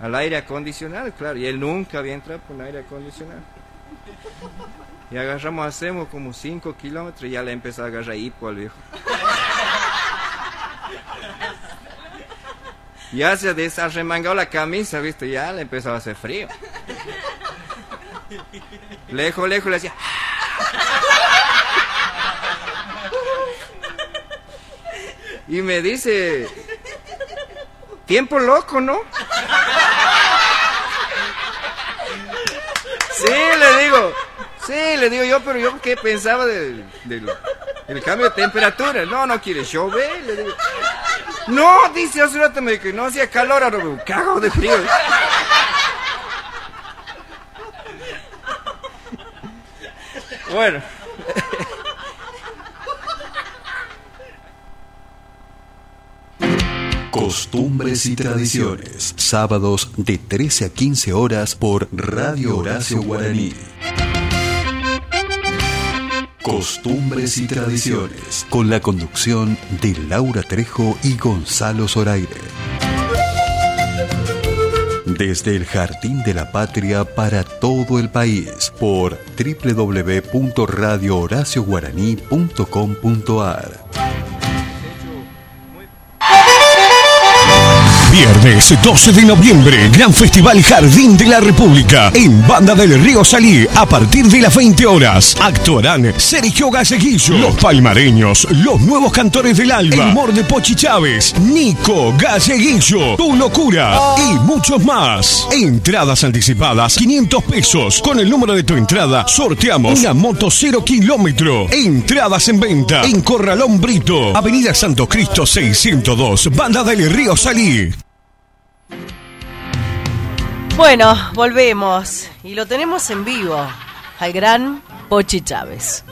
al aire acondicionado, claro, y él nunca había entrado por un aire acondicionado. Y agarramos, hacemos como 5 kilómetros y ya le empezó a agarrar hipo al viejo. Ya se desarremangado la camisa, ¿viste? Ya le empezó a hacer frío. Lejos, lejos le decía. Y me dice, tiempo loco, ¿no? Sí, le digo, sí, le digo yo, pero yo qué pensaba del, del, cambio de temperatura. No, no quiere llover, le. No, dice hace rato me que no hacía calor, ahora me cago de frío. Bueno. Costumbres y tradiciones. Sábados de 13 a 15 horas por Radio Horacio Guaraní. Costumbres y tradiciones. Con la conducción de Laura Trejo y Gonzalo Zoraire. desde el Jardín de la Patria para todo el país por www.radiohoracioguaraní.com.ar. Viernes 12 de noviembre, Gran Festival Jardín de la República en Banda del Río Salí a partir de las 20 horas. Actuarán Sergio Galleguillo, Los Palmareños, Los Nuevos Cantores del Alba, El Mor de Pochi Chávez, Nico Galleguillo, Tu Locura y muchos más. Entradas anticipadas 500 pesos. Con el número de tu entrada sorteamos una moto 0 kilómetro. Entradas en venta en Corralón Brito, Avenida Santo Cristo 602, Banda del Río Salí. Bueno, volvemos y lo tenemos en vivo al gran Pochi Chávez.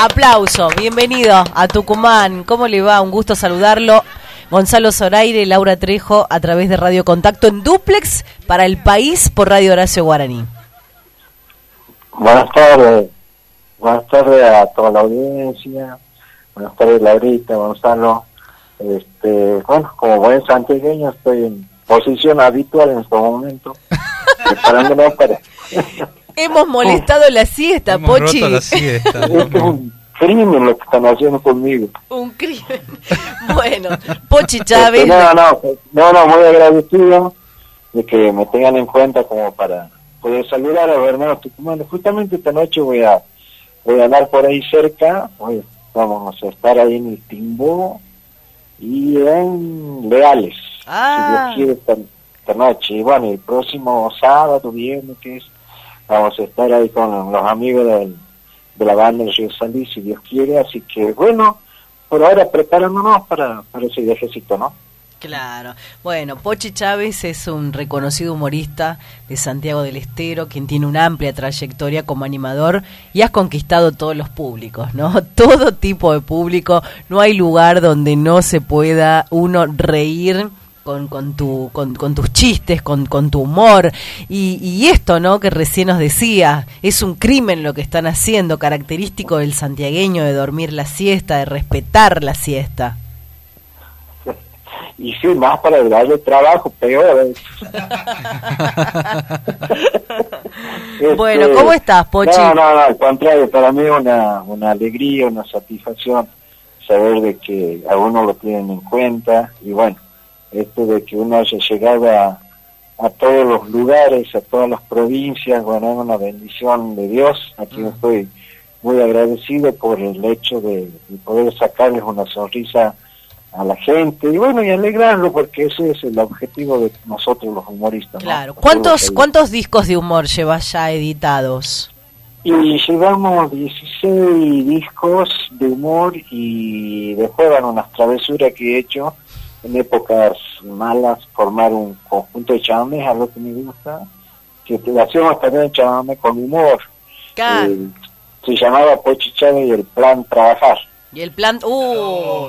Aplauso, bienvenido a Tucumán. ¿Cómo le va? Un gusto saludarlo. Gonzalo Zoraire, Laura Trejo, a través de Radio Contacto en Duplex para el país por Radio Horacio Guaraní. Buenas tardes. Buenas tardes a toda la audiencia. Buenas tardes, Laurita, Gonzalo. Este, bueno, como buen santiagueño estoy en posición habitual en este momento, preparándonos para... Hemos molestado la siesta, Hemos Pochi. roto la siesta. es que es un crimen lo que están haciendo conmigo. Un crimen. Bueno, Pochi Este, Chávez. no, no, no, no, muy agradecido de que me tengan en cuenta como para poder saludar a los hermanos tucumanos. Justamente esta noche voy a voy a andar por ahí cerca, voy- vamos a estar ahí en el Timbó y en Leales, Ah. si Dios quiere esta, esta noche. Y bueno, el próximo sábado, viernes, que es, vamos a estar ahí con los amigos del- de la banda del Río si Dios quiere. Así que bueno, por ahora preparándonos para, para ese viajecito, ¿no? Claro. Bueno, Pochi Chávez es un reconocido humorista de Santiago del Estero, quien tiene una amplia trayectoria como animador y has conquistado todos los públicos, ¿no? Todo tipo de público. No hay lugar donde no se pueda uno reír con, con, tu, con, con tus chistes, con, con tu humor. Y, y esto, ¿no? Que recién nos decía, es un crimen lo que están haciendo, característico del santiagueño de dormir la siesta, de respetar la siesta. Y sí, más para el de trabajo, peor. Este, Bueno, ¿cómo estás, Pochi? No, no, no, al contrario, para mí es una, una alegría, una satisfacción saber de que a uno lo tienen en cuenta y bueno, esto de que uno haya llegado a, a todos los lugares, a todas las provincias, bueno, es una bendición de Dios, a quien estoy muy agradecido por el hecho de, de poder sacarles una sonrisa a la gente y bueno, y alegrarlo porque ese es el objetivo de nosotros los humoristas. Claro. ¿Cuántos. ¿Cuántos discos de humor llevas ya editados? Y llevamos 16 discos de humor y después van unas travesuras que he hecho en épocas malas, formar un conjunto de chames, algo que me gusta, que hacíamos también chamame con humor. Eh, se llamaba Pochi Chávez y el plan trabajar. Y el plan... ¡Uh!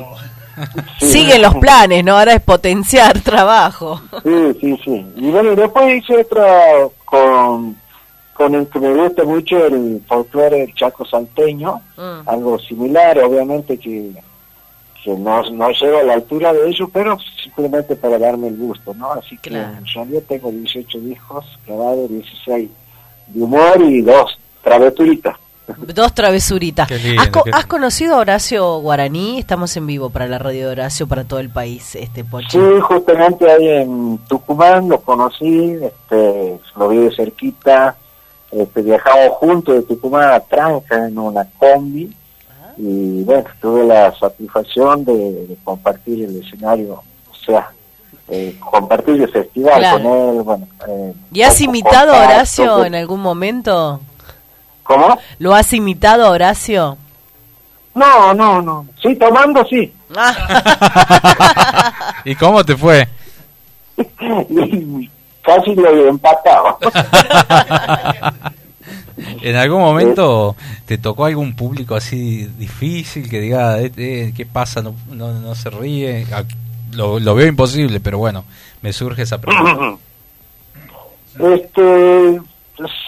Siguen los planes, ¿no? Ahora es potenciar trabajo. Sí, sí, sí. Y bueno, después hice otra con, con el que me gusta mucho, el folclore del Chaco Salteño, Mm. algo similar, obviamente que no, no llega a la altura de ellos, pero simplemente para darme el gusto, ¿no? Así que Claro. realidad tengo 18 discos grabados, 16 de humor y dos travesuritas. Dos travesuritas. Qué lindo, ¿Has, co- qué- has conocido a Horacio Guaraní? Estamos en vivo para la radio de Horacio, para todo el país, este Pochi. Sí, justamente ahí en Tucumán lo conocí, este, lo vi de cerquita, este, viajamos juntos de Tucumán a Tranca en una combi y bueno, tuve la satisfacción de, de compartir el escenario, o sea, eh, compartir el festival Claro. con él, bueno. eh, ¿Y has imitado a Horacio en algún momento? ¿Cómo? ¿Lo has imitado a Horacio? No, no, no. Sí, tomando sí. ¿Y cómo te fue? Casi lo he empatado. ¿En algún momento te tocó algún público así difícil que diga, "Eh, eh, ¿qué pasa? No, no, no se ríe. Ah, Lo, lo veo imposible, pero bueno, me surge esa pregunta. Este,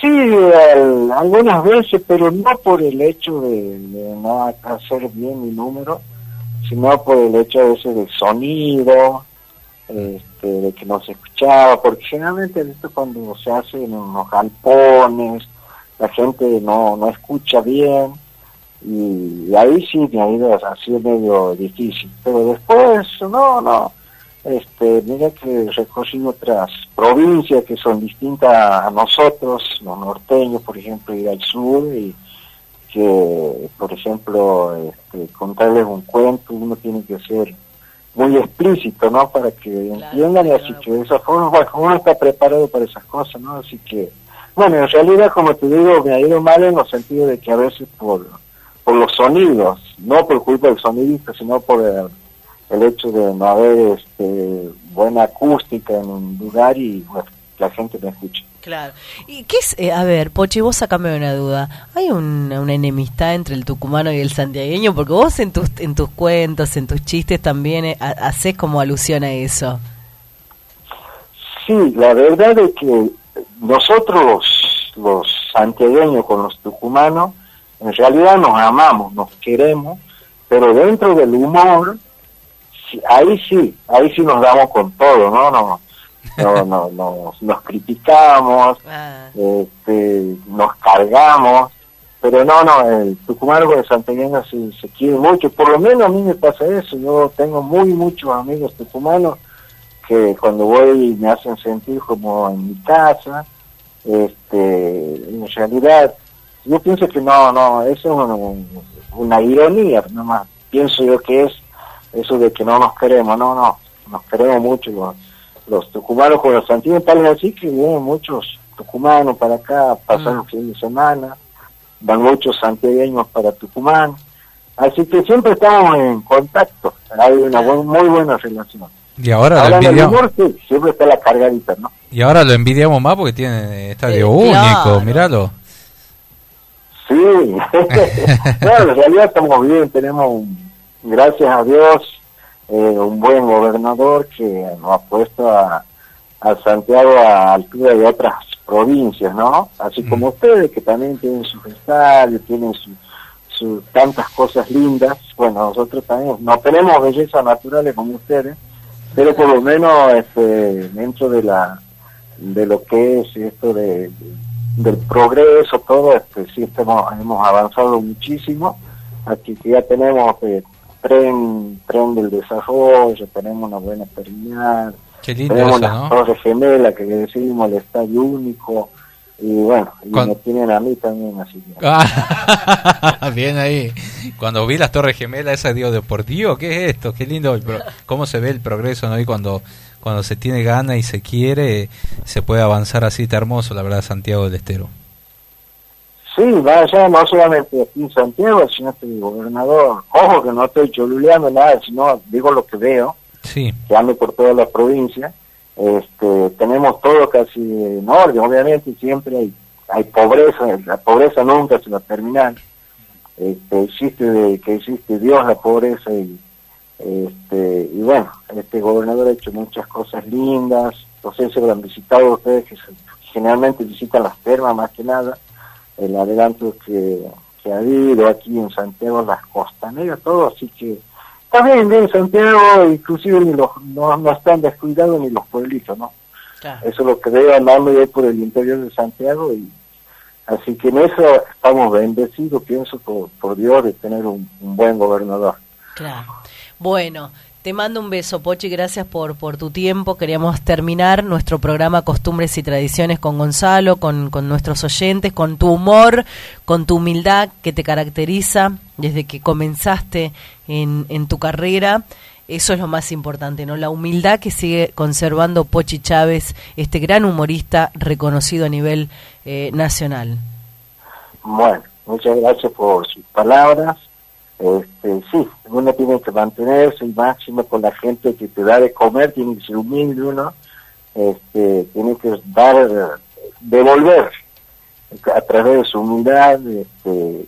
sí, al- algunas veces, pero no por el hecho de, de no hacer bien mi número, sino por el hecho ese del sonido, este, de que no se escuchaba, porque generalmente esto cuando se hace en unos galpones, la gente no, no escucha bien, y, y ahí sí me ha ido ha sido medio difícil, pero después, no, no, este, mira que recorrí otras provincias que son distintas a nosotros, los norteños, por ejemplo, ir al sur y que, por ejemplo, este, contarles un cuento, uno tiene que ser muy explícito, ¿no? Para que entiendan y así que de esa forma, bueno, uno está preparado para esas cosas, ¿no? Así que, bueno, en realidad, como te digo, me ha ido mal en el sentido de que a veces por, por los sonidos, no por culpa del sonidista, sino por el, el hecho de no haber este, buena acústica en un lugar y, bueno, la gente me escucha. Claro. ¿Y qué es? eh, a ver, Pochi, vos sacame una duda. ¿Hay un- una enemistad entre el tucumano y el santiagueño? Porque vos en tus, en tus cuentos, en tus chistes también eh, ha- haces como alusión a eso. Sí, la verdad es que nosotros los, los santiagueños con los tucumanos, en realidad nos amamos, nos queremos, pero dentro del humor, ahí sí, ahí sí nos damos con todo, ¿no? no, no, no, nos, nos criticamos, este, nos cargamos, pero no, no, el tucumano con el santiagueño se, se quiere mucho, por lo menos a mí me pasa eso, yo tengo muy muchos amigos tucumanos que cuando voy me hacen sentir como en mi casa, este, en realidad yo pienso que no, no, eso es un- una ironía, nomás. Pienso yo que es eso de que no nos queremos, no, no, nos queremos mucho los, los tucumanos con los antiguos tal así que vienen muchos tucumanos para acá a pasar el fin de semana, van muchos santiagueños para Tucumán, así que siempre estamos en contacto, hay una buen- muy buena relación. Y ahora lo envidiamos. humor, sí, siempre está la cargadita, ¿no? Y ahora lo envidiamos más porque tiene estadio Eh, único, claro. míralo. Sí, bueno, en realidad estamos bien, tenemos, un- gracias a Dios, eh, un buen gobernador que nos ha puesto a, a Santiago a altura de otras provincias, ¿no? Así como ustedes, que también tienen sus estadios, tienen su, su- tantas cosas lindas. Bueno, nosotros también no tenemos bellezas naturales como ustedes, pero por lo menos este, dentro de la de lo que es esto de, del progreso, todo, este, sí estamos, hemos avanzado muchísimo. Aquí ya tenemos eh, tren, tren del desarrollo, tenemos una buena terminal, tenemos eso, las ¿no? torres gemelas que le decimos el estadio único, y bueno, y me tienen a mí también así. que- Ah, Bien ahí. Cuando vi las Torres Gemelas, esa digo, de por Dios, ¿qué es esto? Qué lindo, el pro- cómo se ve el progreso, ¿no? Y cuando, cuando se tiene gana y se quiere, se puede avanzar así, está hermoso, la verdad, Santiago del Estero. Sí, vaya, no solamente aquí en Santiago, sino que el gobernador, ojo que no estoy choluleando nada, sino digo lo que veo, Sí. que ando por toda la provincia, este, tenemos todo casi en orden, obviamente siempre hay, hay pobreza, la pobreza nunca se va a terminar, este, existe de, que existe Dios la pobreza y este, y bueno, este gobernador ha hecho muchas cosas lindas, no sé lo han visitado ustedes que generalmente visitan las termas más que nada, el adelanto que, que ha habido aquí en Santiago, las costaneras, todo, así que está bien, bien Santiago, inclusive ni los, no, no están descuidados ni los pueblitos, ¿no? Eso es lo que andando yo por el interior de Santiago y así que en eso estamos bendecidos, pienso, por, por Dios de tener un, un buen gobernador. Claro. Bueno, te mando un beso, Pochi, gracias por, por tu tiempo. Queríamos terminar nuestro programa Costumbres y Tradiciones con Gonzalo, con, con nuestros oyentes, con tu humor, con tu humildad que te caracteriza desde que comenzaste en, en tu carrera. Eso es lo más importante, ¿no? La humildad que sigue conservando Pochi Chávez, este gran humorista reconocido a nivel eh, nacional. Bueno, muchas gracias por sus palabras. Este, sí, uno tiene que mantenerse y máximo con la gente que te da de comer, tiene que ser humilde uno, este, tiene que dar, devolver a través de su humildad, este,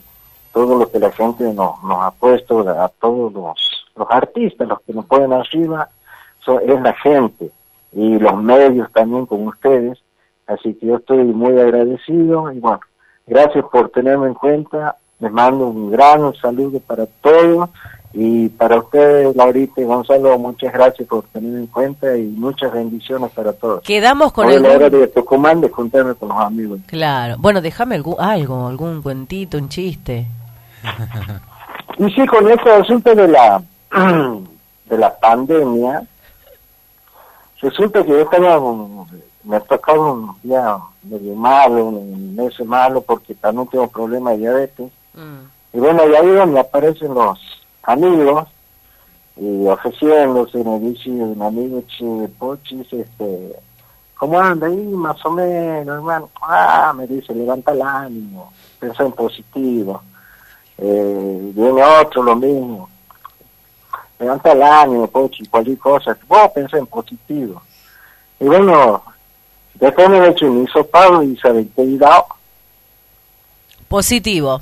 todo lo que la gente nos, nos ha puesto, a todos los, los artistas, los que nos ponen arriba, so- es la gente y los medios también con ustedes, así que yo estoy muy agradecido y bueno, gracias por tenerme en cuenta, les mando un gran saludo para todos Y para ustedes, Laurita y Gonzalo, muchas gracias por tener en cuenta y muchas bendiciones para todos. Quedamos con Hoy el... la hora de Tucumán de juntarme con los amigos. Claro. Bueno, déjame algún, algo, algún cuentito, un chiste. Y sí, con este asunto de la, de la pandemia, resulta que yo estaba, me ha tocado un día medio malo, un mes malo, porque también tengo problemas de diabetes. Y bueno, y ahí donde aparecen los amigos, y ofreciéndose, me dice un amigo, che, Pochis, este, ¿cómo anda ahí? Más o menos, hermano. Ah, me dice, levanta el ánimo, piensa en positivo. Eh, viene otro, lo mismo. Levanta el ánimo, Pochi, cualquier cosa. Vos pensá en positivo. Y bueno, después me he hecho un hisopado y se había. Positivo.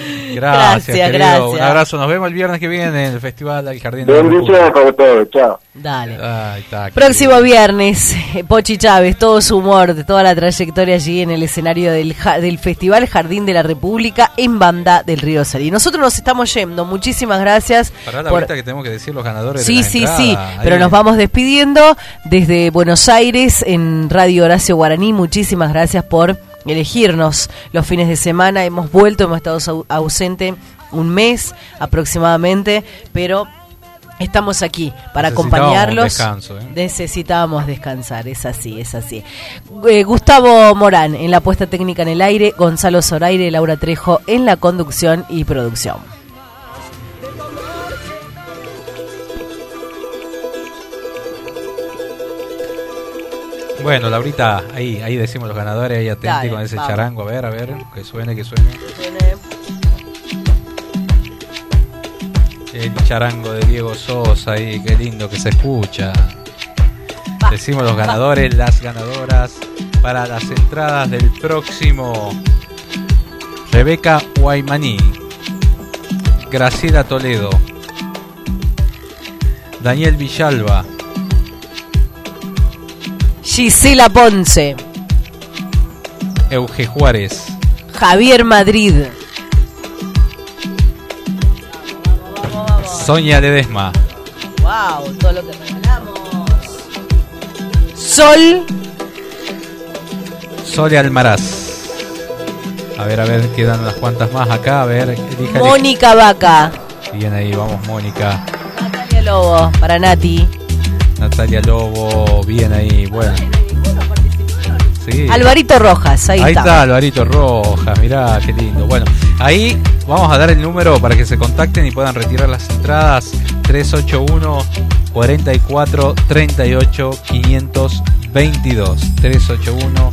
Gracias, Gracias, querido. gracias. Un abrazo. Nos vemos el viernes que viene en el Festival del Jardín de la para todos, chao. Dale. Próximo viernes, eh, Pochi Chávez, todo su humor, de toda la trayectoria allí en el escenario del, Festival Jardín de la República en Banda del Río Salí. Nosotros nos estamos yendo, muchísimas gracias. Pará la por- que tenemos que decir los ganadores Sí, de la sí, entrada. sí, Ahí. pero nos vamos despidiendo desde Buenos Aires en Radio Horacio Guaraní. Muchísimas gracias por elegirnos los fines de semana. Hemos vuelto, hemos estado au- ausente un mes aproximadamente, pero estamos aquí para acompañarlos. descanso, ¿eh? Necesitábamos descansar, es así, es así. Eh, Gustavo Morán en la puesta técnica en el aire, Gonzalo Zoraire, Laura Trejo en la conducción y producción. Bueno, Laurita, ahí, ahí decimos los ganadores, ahí atente Dale, con ese vamos. charango, a ver, a ver, que suene, que suene. El charango de Diego Sosa ahí, qué lindo que se escucha. Decimos los ganadores, las ganadoras para las entradas del próximo Rebeca Guaymaní, Graciela Toledo, Daniel Villalba, Gisela Ponce, Euge Juárez, Javier Madrid, Sonia Ledesma, Wow, todo lo que regalamos. Sol Sole Almaraz. A ver, a ver, quedan unas cuantas más acá. A ver, elija, Mónica Vaca, Bien ahí, vamos, Mónica. Natalia Lobo, para Nati, Natalia Lobo, bien ahí, bueno. Sí. Alvarito Rojas, ahí, Ahí está. está Alvarito Rojas, mirá, qué lindo. Bueno, ahí vamos a dar el número para que se contacten y puedan retirar las entradas. 381 44 38 522. 381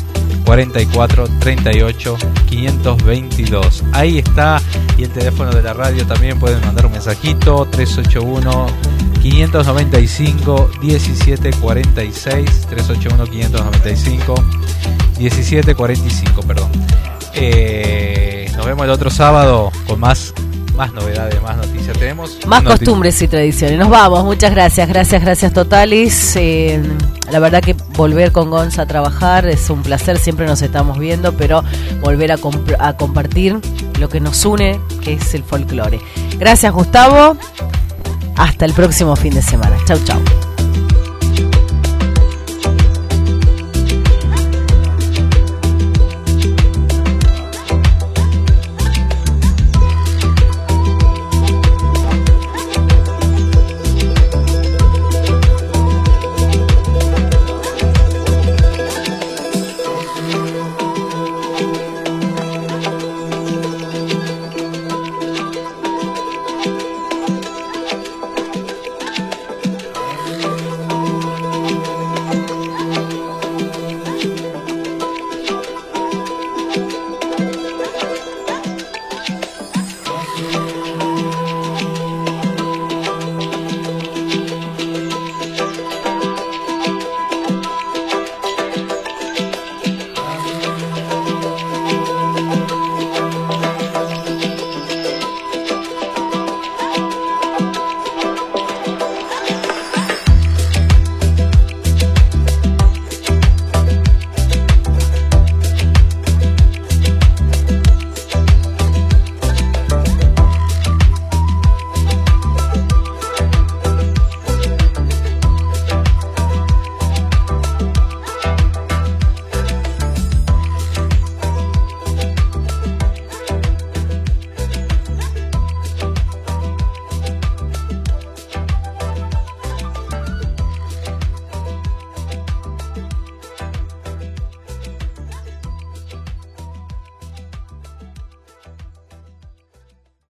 44 38 522. Ahí está. Y el teléfono de la radio también pueden mandar un mensajito. 381 595 1746. 381 595 1745, perdón. Eh, nos vemos el otro sábado con más, más novedades, más noticias. Tenemos Más costumbres y tradiciones. Nos vamos, muchas gracias, gracias, gracias totales. Eh, la verdad que volver con Gonza a trabajar es un placer, siempre nos estamos viendo, pero volver a, comp- a compartir lo que nos une, que es el folclore. Gracias Gustavo, hasta el próximo fin de semana. Chau, chau.